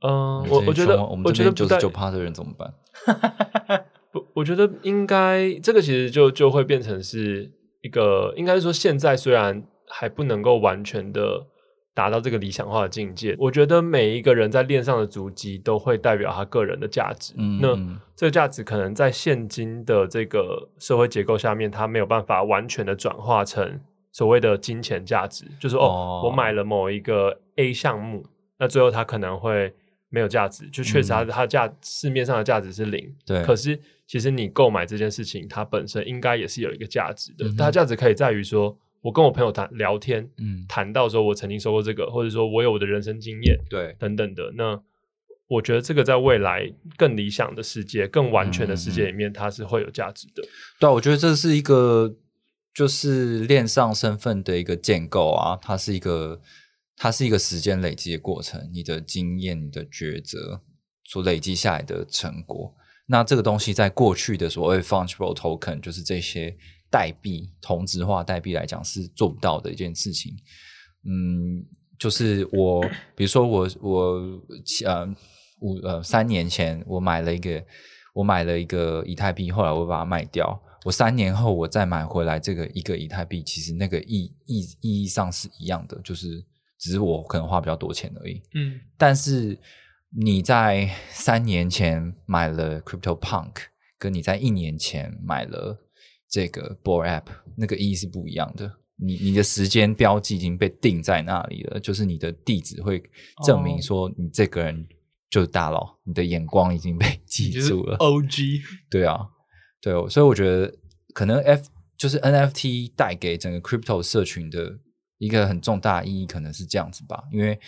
嗯，我我觉得我们这边九十九趴的人怎么办？[laughs] 不，我觉得应该这个其实就就会变成是一个，应该是说现在虽然还不能够完全的达到这个理想化的境界，我觉得每一个人在链上的足迹都会代表他个人的价值。嗯，那这个价值可能在现今的这个社会结构下面，它没有办法完全的转化成所谓的金钱价值，就是哦，我买了某一个 A 项目，那最后它可能会没有价值，就确实它它价市面上的价值是零。对，可是。其实你购买这件事情，它本身应该也是有一个价值的。它价值可以在于说，我跟我朋友谈聊天，嗯，谈到说我曾经收过这个，或者说我有我的人生经验，对，等等的。那我觉得这个在未来更理想的世界、更完全的世界里面，它是会有价值的。对，我觉得这是一个就是链上身份的一个建构啊，它是一个它是一个时间累积的过程，你的经验、你的抉择所累积下来的成果。那这个东西在过去的所谓 fungible token，就是这些代币同质化代币来讲是做不到的一件事情。嗯，就是我，比如说我我呃五呃三年前我买了一个我买了一个以太币，后来我把它卖掉，我三年后我再买回来这个一个以太币，其实那个意意意义上是一样的，就是只是我可能花比较多钱而已。嗯，但是你在三年前买了 Crypto Punk，跟你在一年前买了这个 b o r App，那个意义是不一样的。你你的时间标记已经被定在那里了，就是你的地址会证明说你这个人就是大佬，你的眼光已经被 [laughs] 记住了。OG，对啊，对哦，所以我觉得可能 F 就是 NFT 带给整个 crypto 社群的一个很重大的意义，可能是这样子吧。因为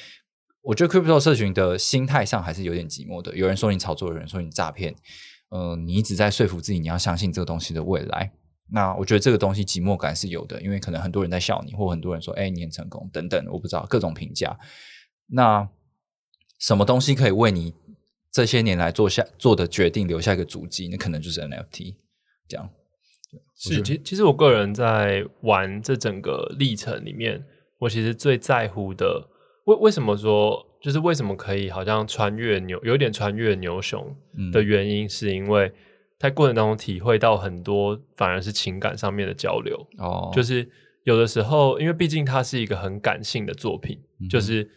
我觉得 crypto 社群的心态上还是有点寂寞的。有人说你炒作，有人说你诈骗，呃，你一直在说服自己你要相信这个东西的未来。那我觉得这个东西寂寞感是有的，因为可能很多人在笑你，或很多人说：“哎，你很成功”等等，我不知道各种评价。那什么东西可以为你这些年来做下做的决定留下一个足迹？那可能就是 NFT 这样。是，其其实我个人在玩这整个历程里面，我其实最在乎的，为为什么说，就是为什么可以好像穿越牛，有点穿越牛熊嗯的原因，是因为在过程当中体会到很多，反而是情感上面的交流。哦，就是有的时候，因为毕竟它是一个很感性的作品，嗯就是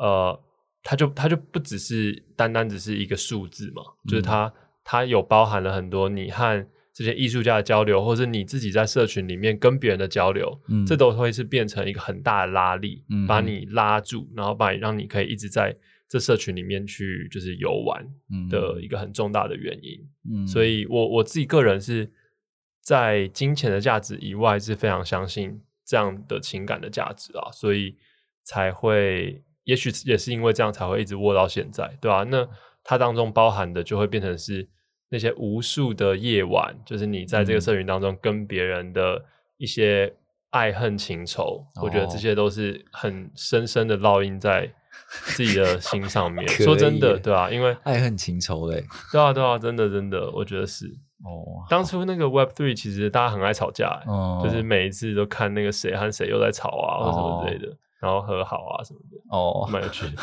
呃，它就它就不只是单单只是一个数字嘛，就是嗯它它有包含了很多你和这些艺术家的交流，或是你自己在社群里面跟别人的交流，嗯这都会是变成一个很大的拉力，嗯把你拉住，然后把你让你可以一直在这社群里面去就是游玩嗯的一个很重大的原因。嗯所以我我自己个人是在金钱的价值以外，是非常相信这样的情感的价值啊，所以才会，也许也是因为这样才会一直握到现在，对吧、那它当中包含的就会变成是那些无数的夜晚，就是你在这个嗯社群当中跟别人的一些爱恨情仇，我觉得这哦些都是很深深的烙印在自己的心上面。[laughs] 可说真的，对啊，因为爱恨情仇嘞。对啊，对啊，真的真的，我觉得是。哦，当初那个 Web Three 其实大家很爱吵架、欸，哦就是每一次都看那个谁和谁又在吵啊，或什么之类的，然后和好啊什么的，哦，蛮有趣的。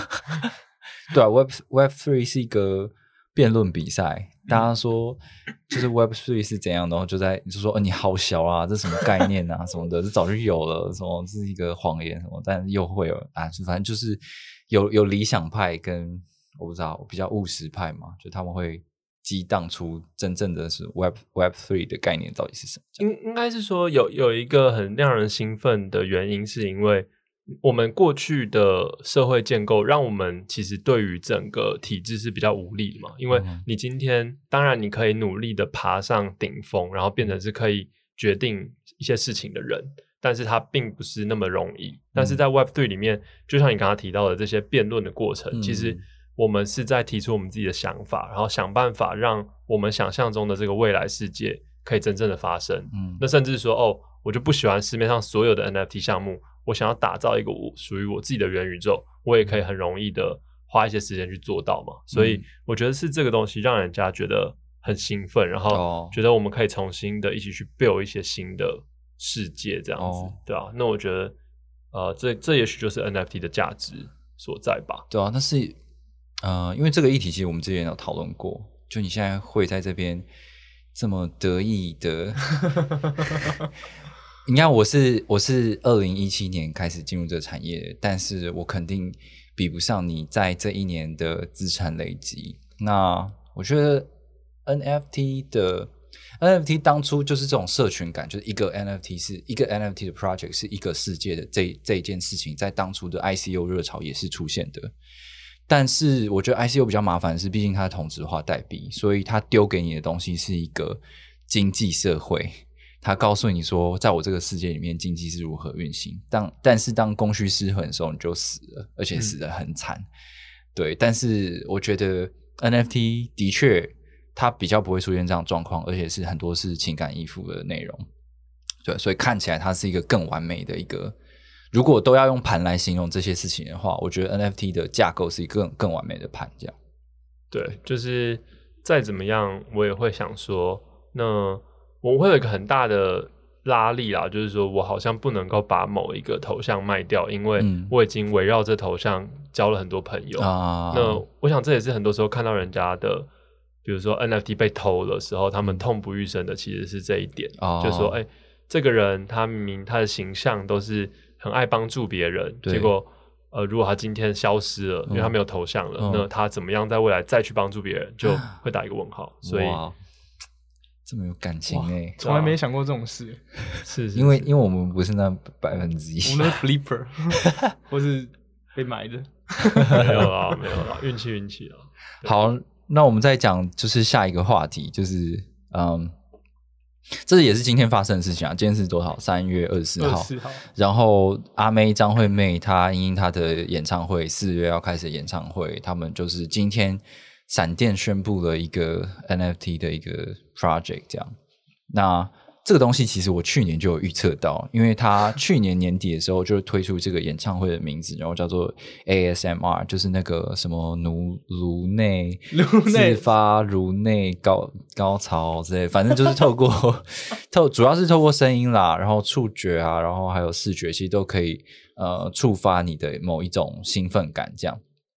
[laughs] 对啊，Web Web Three 是一个辩论比赛，大家说就是 Web Three 是怎样，然后就在你就说，哦，你好小啊，这什么概念啊，什么的，这早就有了，什么这是一个谎言什么，但又会有啊，反正就是有有理想派跟我不知道比较务实派嘛，就他们会激荡出真正的是 Web Web Three 的概念到底是什么。应应该是说有有一个很让人兴奋的原因，是因为我们过去的社会建构，让我们其实对于整个体制是比较无力的嘛。因为嗯你今天当然你可以努力的爬上顶峰，然后变成是可以决定一些事情的人，但是它并不是那么容易。但是在 Web Three 里面，就像你刚刚提到的这些辩论的过程，其实嗯我们是在提出我们自己的想法，然后想办法让我们想象中的这个未来世界可以真正的发生。嗯那甚至说，哦，我就不喜欢市面上所有的 NFT 项目，我想要打造一个我属于我自己的元宇宙，我也可以很容易的花一些时间去做到嘛。所以嗯我觉得是这个东西让人家觉得很兴奋，然后哦觉得我们可以重新的一起去 build 一些新的世界，这样子，哦对啊，那我觉得，呃，这这也许就是 NFT 的价值所在吧。对啊，但是呃，因为这个议题其实我们之前有讨论过，就你现在会在这边这么得意的，你看我是我是二零一七年开始进入这个产业，但是我肯定比不上你在这一年的资产累积。那我觉得 NFT 的 NFT 当初就是这种社群感，就是一个 NFT 是一个 NFT 的 project 是一个世界的这这一件事情，在当初的 ICO 热潮也是出现的。但是我觉得 ICO 比较麻烦的是，毕竟它是同质化代币，所以它丢给你的东西是一个经济社会，它告诉你说，在我这个世界里面，经济是如何运行。当但是当供需失衡的时候，你就死了，而且死得很惨。对，但是我觉得 NFT 的确它比较不会出现这样状况，而且是很多是情感依附的内容。对，所以看起来它是一个更完美的一个。如果都要用盘来形容这些事情的话，我觉得 NFT 的架构是一个更更完美的盘，这样。对，就是再怎么样，我也会想说，那我会有一个很大的拉力啦，就是说我好像不能够把某一个头像卖掉，因为嗯。我已经围绕这头像交了很多朋友。啊，那我想这也是很多时候看到人家的比如说 NFT 被偷的时候，他们痛不欲生的其实是这一点，哦。就说哎、这个人他明明他的形象都是很爱帮助别人，对。结果呃，如果他今天消失了，因为他没有头像了，嗯。那他怎么样在未来再去帮助别人，就 [laughs] 会打一个问号。所以哇这么有感情哎、从来没想过这种事。是是因为因为我们不是那百分之一，我们是 flipper，[laughs] 或是被买的。没有啦，[laughs] 没有啦，运气运气啊。好，那我们再讲就是下一个话题，就是嗯，这也是今天发生的事情啊。今天是多少？三月二十四号。二四号，然后阿妹张惠妹她因她的演唱会四月要开始演唱会，他们就是今天闪电宣布了一个 NFT 的一个 project，这样。那这个东西其实我去年就有预测到，因为他去年年底的时候就推出这个演唱会的名字，然后叫做 ASMR，就是那个什么颅颅内颅内自发颅内高高潮之类，反正就是透过 [laughs] 透主要是透过声音啦，然后触觉啊，然后还有视觉，其实都可以呃触发你的某一种兴奋感，这样。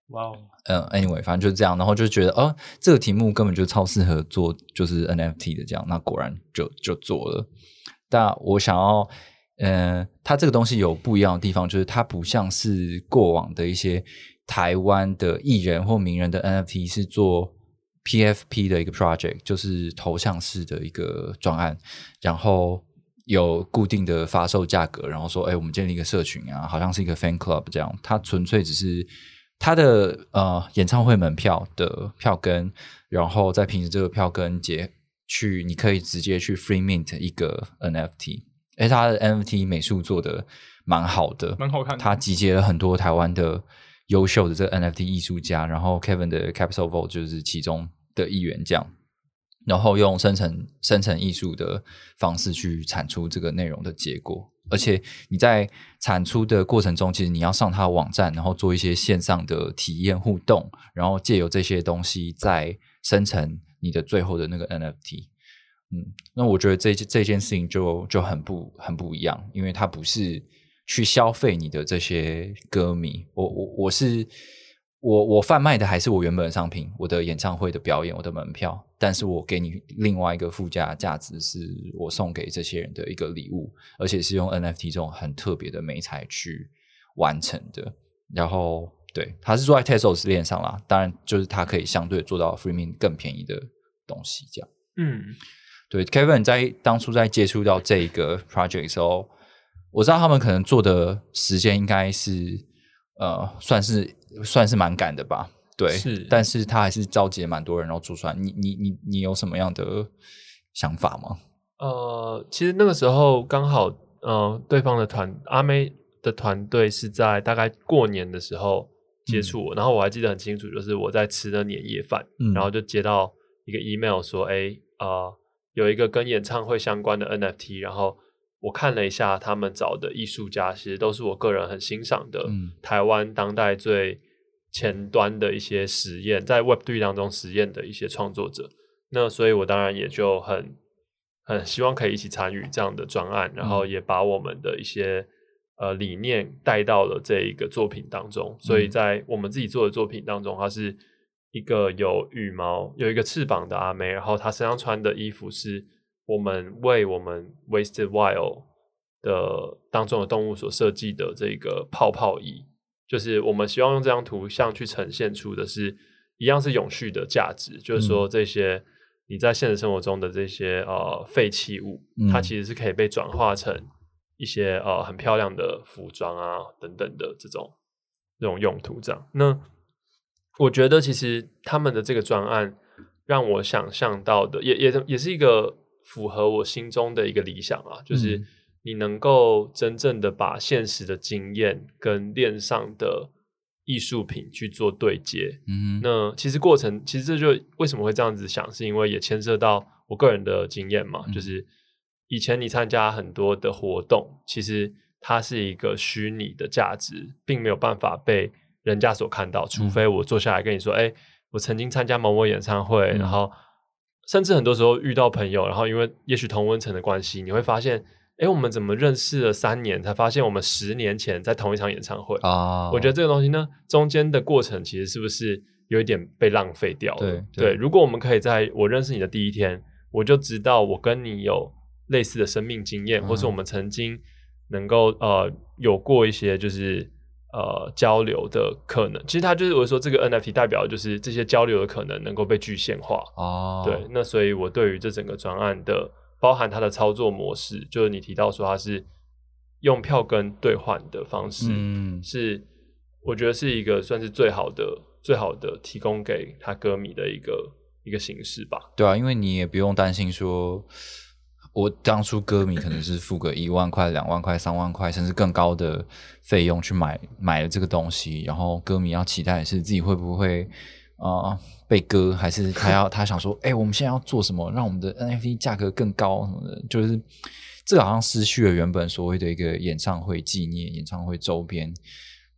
哇哦，嗯，anyway，反正就是这样，然后就觉得哦，这个题目根本就超适合做，就是 NFT 的这样，那果然就就做了。但我想要，呃，它这个东西有不一样的地方，就是它不像是过往的一些台湾的艺人或名人的 NFT 是做 PFP 的一个 project，就是头像式的一个专案，然后有固定的发售价格，然后说，哎，我们建立一个社群啊，好像是一个 fan club 这样，它纯粹只是。他的呃演唱会门票的票根，然后再凭着这个票根结去，你可以直接去 free mint 一个 NFT，而他的 NFT 美术做的蛮好的，蛮好看的。他集结了很多台湾的优秀的这个 NFT 艺术家，然后 Kevin 的 Capital Vote 就是其中的一员，这样。然后用生成生成艺术的方式去产出这个内容的结果，而且你在产出的过程中，其实你要上他的网站，然后做一些线上的体验互动，然后借由这些东西再生成你的最后的那个 NFT。嗯，那我觉得这这件事情就就很不很不一样，因为它不是去消费你的这些歌迷，我我我是我我贩卖的还是我原本的商品，我的演唱会的表演，我的门票，但是我给你另外一个附加价值，是我送给这些人的一个礼物，而且是用 NFT 这种很特别的美材去完成的。然后，对，它是做在 Tesos 链上啦，当然就是它可以相对做到 Freeman 更便宜的东西，这样。嗯，对，Kevin 在当初在接触到这一个 project 的时候，我知道他们可能做的时间应该是呃，算是算是蛮赶的吧。对，是但是他还是召集了蛮多人，然后做出来。你你你你有什么样的想法吗？呃，其实那个时候刚好，呃，对方的团阿妹的团队是在大概过年的时候接触我，然后我还记得很清楚，就是我在吃的年夜饭，嗯然后就接到一个 email 说，哎，呃，有一个跟演唱会相关的 NFT，然后我看了一下他们找的艺术家，其实都是我个人很欣赏的，嗯台湾当代最前端的一些实验，在 Web 3当中实验的一些创作者。那所以，我当然也就很很希望可以一起参与这样的专案，然后也把我们的一些呃理念带到了这一个作品当中。所以在我们自己做的作品当中，它是一个有羽毛、有一个翅膀的阿妹，然后她身上穿的衣服是我们为我们 Wasted Wild 的当中的动物所设计的这个泡泡衣。就是我们希望用这张图像去呈现出的是一样是永续的价值，就是说这些你在现实生活中的这些呃废弃物，嗯它其实是可以被转化成一些呃很漂亮的服装啊等等的这种这种用途。这样，那我觉得其实他们的这个专案让我想象到的，也也也是一个符合我心中的一个理想啊，就是。嗯你能够真正的把现实的经验跟链上的艺术品去做对接，嗯那其实过程其实这就为什么会这样子想，是因为也牵涉到我个人的经验嘛，嗯。就是以前你参加很多的活动，其实它是一个虚拟的价值，并没有办法被人家所看到，除非我坐下来跟你说，哎、我曾经参加某某演唱会，嗯。然后甚至很多时候遇到朋友，然后因为也许同温层的关系，你会发现，哎，我们怎么认识了三年，才发现我们十年前在同一场演唱会。啊，我觉得这个东西呢，中间的过程其实是不是有一点被浪费掉了。对对，如果我们可以在我认识你的第一天，我就知道我跟你有类似的生命经验，嗯或是我们曾经能够呃有过一些就是呃交流的可能。其实它就是我说这个 NFT 代表的就是这些交流的可能能够被具现化。哦，对，那所以我对于这整个专案的包含它的操作模式，就是你提到说它是用票根兑换的方式，嗯是我觉得是一个算是最好的、最好的提供给他歌迷的一个一个形式吧。对啊，因为你也不用担心说，我当初歌迷可能是付个 [laughs] 一万块、两万块、三万块，甚至更高的费用去买买了这个东西，然后歌迷要期待的是自己会不会啊、呃被割，还是 [laughs] 他要他想说，哎、我们现在要做什么，让我们的 NFT 价格更高？什么的，就是这个好像失去了原本所谓的一个演唱会纪念、演唱会周边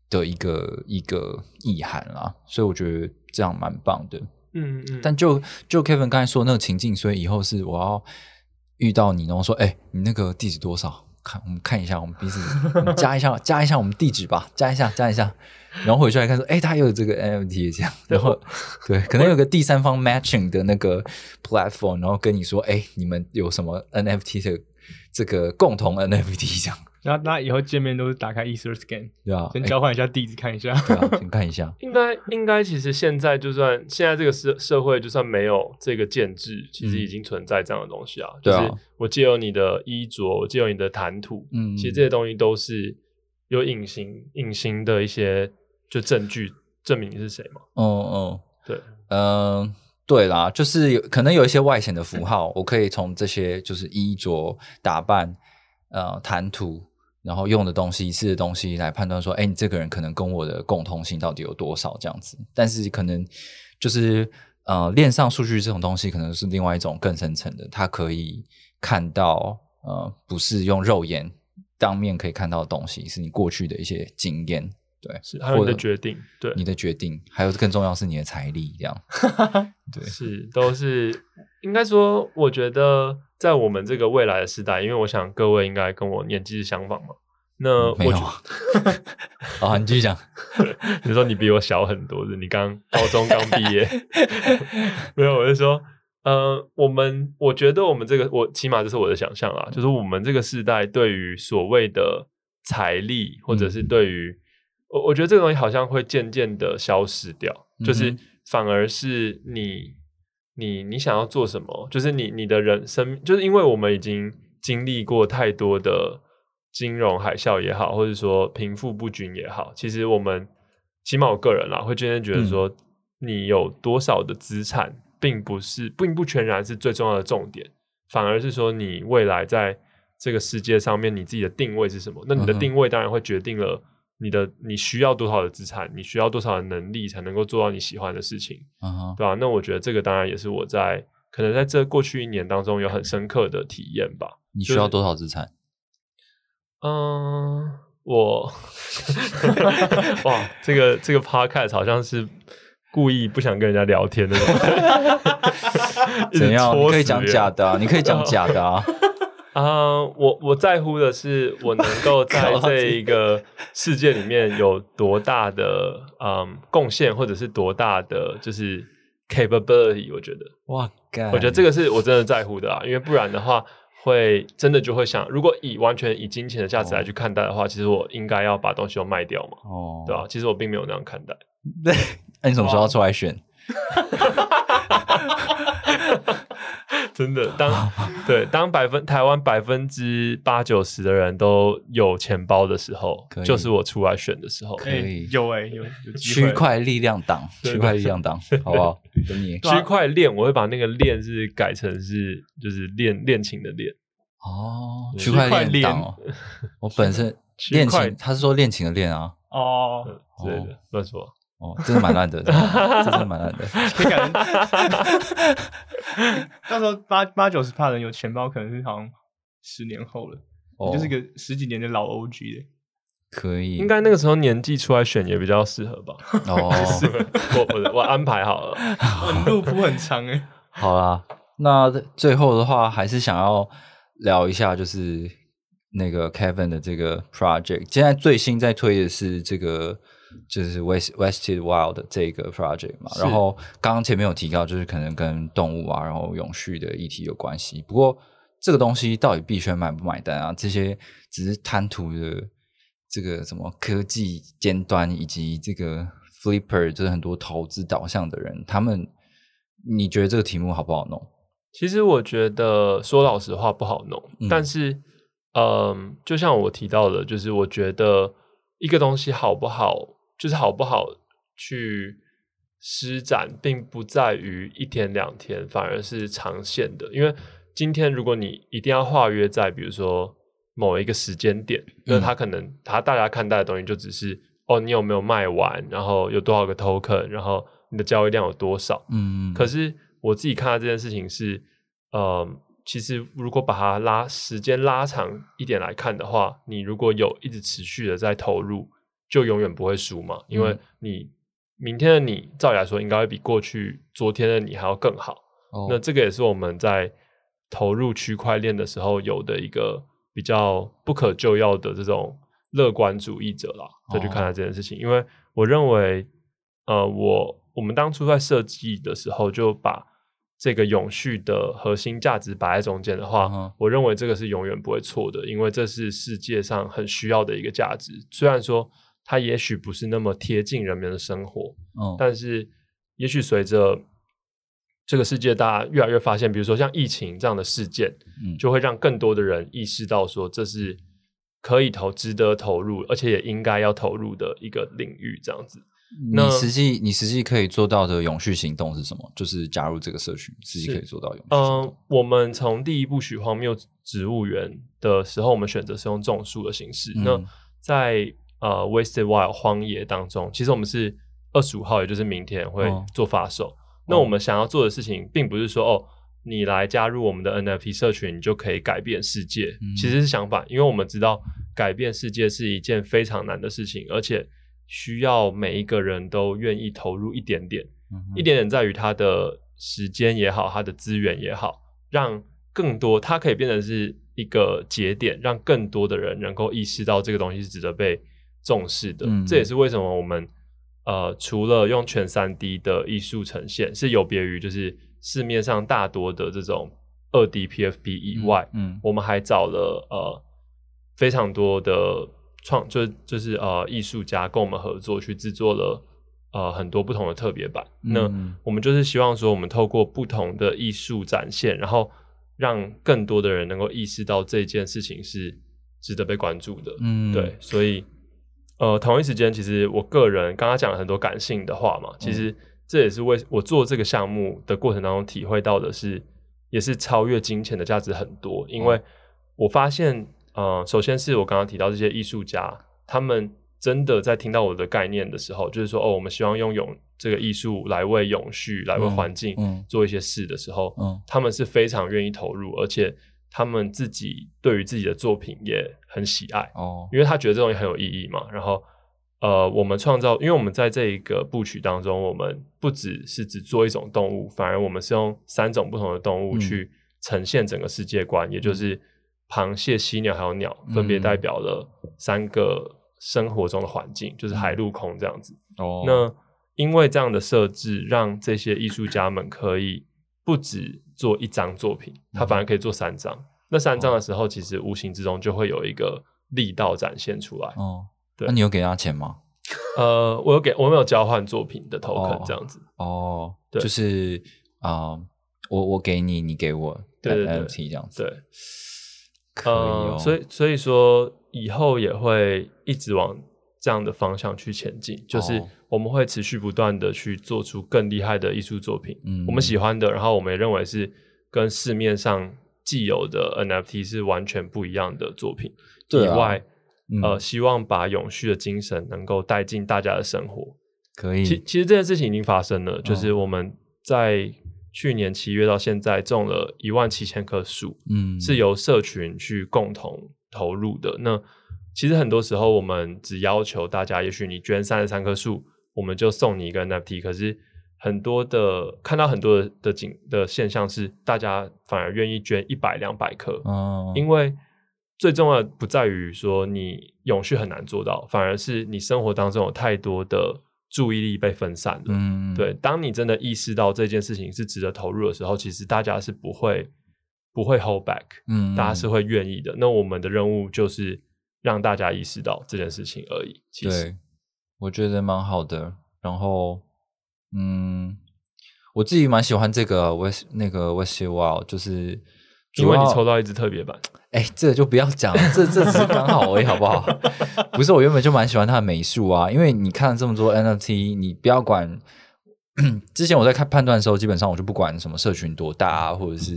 的一个一个意涵啦，所以我觉得这样蛮棒的。嗯嗯，但就就 Kevin 刚才说的那个情境，所以以后是我要遇到你，然后说，哎、你那个地址多少？看我们看一下，我们彼此加一下，[laughs] 加一下我们地址吧，加一下，加一下，然后回去来看说，哎、他有这个 NFT 这样，然后对，可能有个第三方 matching 的那个 platform，然后跟你说，哎、你们有什么 NFT 的这个共同 NFT 这样，然后那以后见面都是打开 Ether Scan，对啊，先哎交换一下地址看一下。对啊，先看一下，[laughs] 应该应该其实现在就算现在这个社社会就算没有这个建制，其实已经存在这样的东西啊就是我借由你的衣着，我借由你的谈吐，嗯其实这些东西都是有隐形隐形的一些就证据证明你是谁嘛。哦哦。对，嗯，对啦，就是有可能有一些外显的符号，[laughs] 我可以从这些就是衣着、打扮、呃谈吐，然后用的东西、吃的东西来判断说，哎，你这个人可能跟我的共通性到底有多少这样子。但是可能就是呃，链上数据这种东西，可能是另外一种更深层的，它可以看到呃，不是用肉眼当面可以看到的东西，是你过去的一些经验。对，是还有你的决定，对，你的决定，还有更重要是你的财力，这样。[laughs] 对，是都是应该说，我觉得在我们这个未来的时代，因为我想各位应该跟我年纪是相仿嘛。那没有我觉啊。[laughs] 啊，你继续讲。[laughs] 你说你比我小很多，是你刚高中刚毕业，没有，我是说，呃，我们我觉得我们这个，我起码这是我的想象啊，就是我们这个世代对于所谓的财力，或者是对于我，我觉得这个东西好像会渐渐的消失掉，就是反而是你，你，你想要做什么，就是你你的人生，就是因为我们已经经历过太多的金融海啸也好，或者说贫富不均也好，其实我们起码我个人啦，会渐渐觉得说，你有多少的资产，并不是并不全然是最重要的重点，反而是说你未来在这个世界上面你自己的定位是什么。那你的定位当然会决定了你的你需要多少的资产，你需要多少的能力才能够做到你喜欢的事情。对吧、那我觉得这个当然也是我在可能在这过去一年当中有很深刻的体验吧。你需要多少资产？嗯，我 [laughs] 哇，这个这个 podcast 好像是故意不想跟人家聊天的 [laughs] 怎样？可以讲假的、啊，你可以讲假的啊。[laughs] 啊、我我在乎的是我能够 [laughs] 在这一个世界里面有多大的嗯贡献，或者是多大的就是 capability。我觉得，哇，干我觉得这个是我真的在乎的啊，因为不然的话，会真的就会想，如果以完全以金钱的价值来去看待的话，其实我应该要把东西都卖掉嘛，哦，对吧、其实我并没有那样看待。[laughs] 那你什么时候要出来选？[laughs] [laughs] 真的，当对当百分台湾百分之八九十的人都有钱包的时候就是我出来选的时候。哎可以有哎、有有区块力量党，区块力量党，好不好？等你 [laughs] 区块链，我会把那个链是改成是就是恋恋情的恋，哦，区块链哦。[laughs] 我本身恋情，他是说恋情的恋啊。哦，嗯之类的，乱说。哦，真的蛮烂的，真的这真的蛮烂的。可以感觉 [laughs] 到时候八八九十趴人有钱包，可能是好像十年后了，哦，就是个十几年的老 OG 的。可以，应该那个时候年纪出来选也比较适合吧。哦。[laughs] 我我我安排好了，[laughs] 路铺很长哎、好啦，那最后的话，还是想要聊一下，就是那个 Kevin 的这个 project，现在最新在推的是这个就是 West Wested Wild 这个 project 嘛。然后刚刚前面有提到，就是可能跟动物啊，然后永续的议题有关系。不过这个东西到底币圈买不买单啊？这些只是贪图的这个什么科技尖端以及这个 Flipper，就是很多投资导向的人，他们你觉得这个题目好不好弄？其实我觉得说老实话不好弄，但是。嗯，就像我提到的，就是我觉得一个东西好不好，就是好不好去施展，并不在于一天两天，反而是长线的。因为今天如果你一定要化约在，比如说某一个时间点，那他可能他大家看待的东西就只是哦，你有没有卖完，然后有多少个 token，然后你的交易量有多少。嗯，可是我自己看到这件事情是，嗯。其实，如果把它拉时间拉长一点来看的话，你如果有一直持续的在投入，就永远不会输嘛。因为你明天的你，照理来说应该会比过去昨天的你还要更好。那这个也是我们在投入区块链的时候有的一个比较不可救药的这种乐观主义者啦，再去看待这件事情。因为我认为，呃，我我们当初在设计的时候就把。这个永续的核心价值摆在中间的话，我认为这个是永远不会错的，因为这是世界上很需要的一个价值。虽然说它也许不是那么贴近人们的生活，嗯但是也许随着这个世界大家越来越发现，比如说像疫情这样的事件，嗯就会让更多的人意识到说这是可以投、值得投入，而且也应该要投入的一个领域，这样子。你实际你实际可以做到的永续行动是什么？就是加入这个社群，实际可以做到永续。嗯，我们从第一部许荒谬植物园的时候，我们选择是用种树的形式。那在呃 Wasted Wild 荒野当中，其实我们是二十五号，也就是明天会做发售。那我们想要做的事情，并不是说哦，你来加入我们的 NFT 社群，你就可以改变世界。其实是相反，因为我们知道改变世界是一件非常难的事情，而且。需要每一个人都愿意投入一点点，一点点在于他的时间也好，他的资源也好，让更多他可以变成是一个节点，让更多的人能够意识到这个东西是值得被重视的。这也是为什么我们呃，除了用全三 D 的艺术呈现是有别于就是市面上大多的这种二 D PFP 以外，嗯，我们还找了呃非常多的。创就就是呃艺术家跟我们合作去制作了呃很多不同的特别版。那我们就是希望说，我们透过不同的艺术展现，然后让更多的人能够意识到这件事情是值得被关注的。嗯，对，所以呃同一时间，其实我个人刚刚讲了很多感性的话嘛，其实这也是为我做这个项目的过程当中体会到的是，也是超越金钱的价值很多，因为我发现。呃，首先是我刚刚提到这些艺术家，他们真的在听到我的概念的时候，就是说，哦，我们希望用永这个艺术来为永续、来为环境做一些事的时候，嗯，他们是非常愿意投入，而且他们自己对于自己的作品也很喜爱哦，因为他觉得这东西很有意义嘛。然后，呃，我们创造，因为我们在这一个部曲当中，我们不只是只做一种动物，反而我们是用三种不同的动物去呈现整个世界观，也就是。螃蟹、犀鸟还有鸟，分别代表了三个生活中的环境，就是海陆空这样子。哦，那因为这样的设置，让这些艺术家们可以不止做一张作品，他反而可以做三张。那三张的时候，其实无形之中就会有一个力道展现出来。哦，对。那你有给他钱吗？呃，我有给，我没有交换作品的 token 这样子。哦，对，就是啊，我我给你，你给我，对对对，这样子。对。呃，所以所以说以后也会一直往这样的方向去前进，就是我们会持续不断的去做出更厉害的艺术作品，嗯，我们喜欢的，然后我们也认为是跟市面上既有的 NFT 是完全不一样的作品，以外，呃，希望把永续的精神能够带进大家的生活，可以。其其实这件事情已经发生了，就是我们在。去年七月到现在种了一万七千棵树，嗯，是由社群去共同投入的。那其实很多时候我们只要求大家，也许你捐三十三棵树，我们就送你一个 NFT。可是很多的看到很多的的景的现象是，大家反而愿意捐一百两百棵，哦，因为最重要的不在于说你永续很难做到，反而是你生活当中有太多的注意力被分散了。嗯，对，当你真的意识到这件事情是值得投入的时候，其实大家是不会不会 hold back，嗯，大家是会愿意的。那我们的任务就是让大家意识到这件事情而已。其实，对，我觉得蛮好的。然后，嗯，我自己蛮喜欢这个 West 那个 West Wild，就是因为你抽到一只特别版。哎，这个就不要讲了，这这只是刚好而已，好不好？[laughs] 不是，我原本就蛮喜欢它的美术啊，因为你看了这么多 NFT，你不要管。[clears throat] 之前我在看判断的时候，基本上我就不管什么社群多大啊，或者是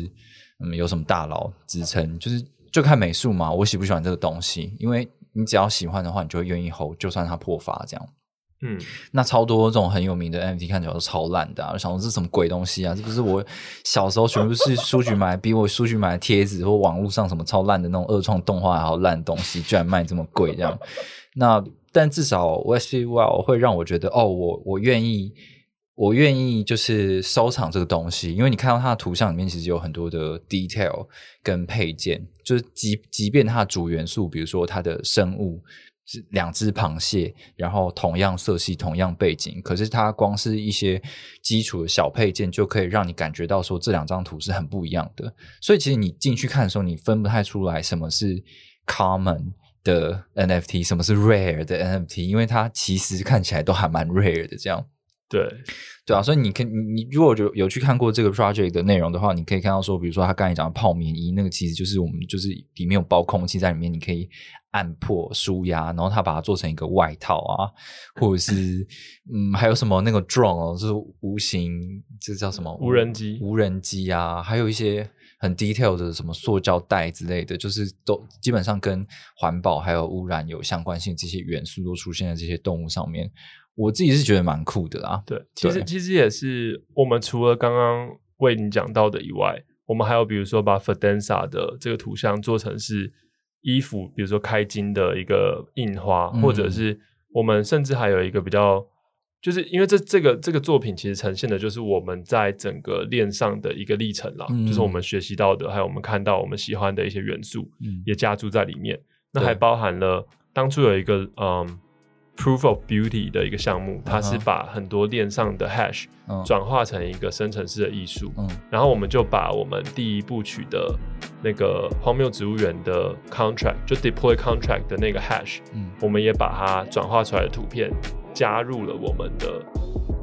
嗯有什么大佬支撑，就是就看美术嘛，我喜不喜欢这个东西？因为你只要喜欢的话，你就会愿意 hold，就算它破发这样。嗯，那超多这种很有名的 NFT 看起来都超烂的，啊，想说这是什么鬼东西啊？这不是我小时候全部是书局买，[laughs] 比我书局买的贴纸或网络上什么超烂的那种二创动画还要烂的东西，居然卖这么贵这样。那但至少 West Well 会让我觉得，哦，我我愿意。我愿意就是收藏这个东西，因为你看到它的图像里面其实有很多的 detail 跟配件，就是即即便它的主元素，比如说它的生物是两只螃蟹，然后同样色系、同样背景，可是它光是一些基础的小配件就可以让你感觉到说这两张图是很不一样的。所以其实你进去看的时候，你分不太出来什么是 common 的 NFT，什么是 rare 的 NFT，因为它其实看起来都还蛮 rare 的这样。对，对啊，所以你可你你如果有有去看过这个 project 的内容的话，你可以看到说，比如说他刚才讲的泡棉衣，那个其实就是我们就是里面有包空气在里面，你可以按破舒压，然后他把它做成一个外套啊，或者是嗯，还有什么那个 drone 哦，就是无形，这叫什么无人机？无人机啊，还有一些很 detail 的什么塑胶袋之类的，就是都基本上跟环保还有污染有相关性，这些元素都出现在这些动物上面。我自己是觉得蛮酷的啦。对，其实其实也是我们除了刚刚为你讲到的以外，我们还有比如说把 Fidenza 的这个图像做成是衣服，比如说开襟的一个印花，或者是我们甚至还有一个比较，就是因为这这个这个作品其实呈现的就是我们在整个链上的一个历程啦，就是我们学习到的，还有我们看到我们喜欢的一些元素，也加注在里面。那还包含了当初有一个嗯。Proof of Beauty 的一个项目，它是把很多链上的 Hash 转化成一个生成式的艺术。嗯，然后我们就把我们第一部曲的那个荒谬植物园的 Contract，就 Deploy Contract 的那个 Hash，嗯，我们也把它转化出来的图片加入了我们的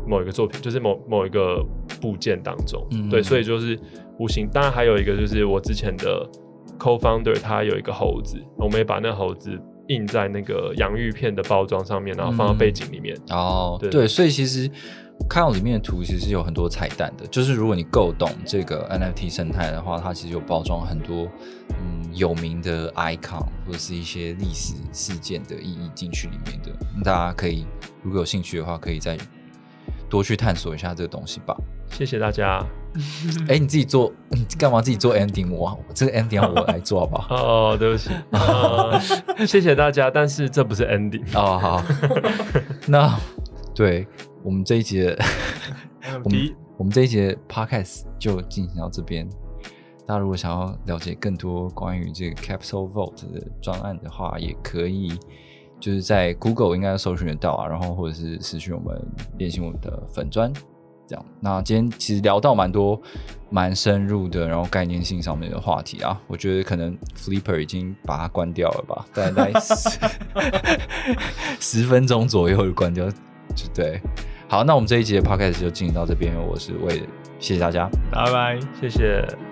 某一个作品，就是某某一个部件当中。嗯，对，所以就是无形。当然还有一个就是我之前的 Co-founder，他有一个猴子，我们也把那猴子。印在那个洋芋片的包装上面，然后放到背景里面。哦，对，所以其实看到里面的图，其实有很多彩蛋的。就是如果你够懂这个 NFT 生态的话，它其实有包装很多嗯有名的 icon 或者是一些历史事件的意义进去里面的。大家可以如果有兴趣的话，可以再多去探索一下这个东西吧。谢谢大家。[laughs] 哎，你自己做，你干嘛自己做 ending？我这个 ending 我来做好不好？[laughs] 哦，对不起，谢谢大家。但是这不是 ending 哦。好，[laughs] 那对我们这一节，我们我们这一节 podcast 就进行到这边。大家如果想要了解更多关于这个 Capsule Vault 的专案的话，也可以就是在 Google 应该搜寻得到啊，然后或者是私讯我们联系我们的粉砖。这样，那今天其实聊到蛮多、蛮深入的，然后概念性上面的话题啊，我觉得可能 Flipper 已经把它关掉了吧，大概十十分钟左右就关掉，就对。好，那我们这一集的 Podcast 就进行到这边，我是为谢谢大家，拜拜，谢谢。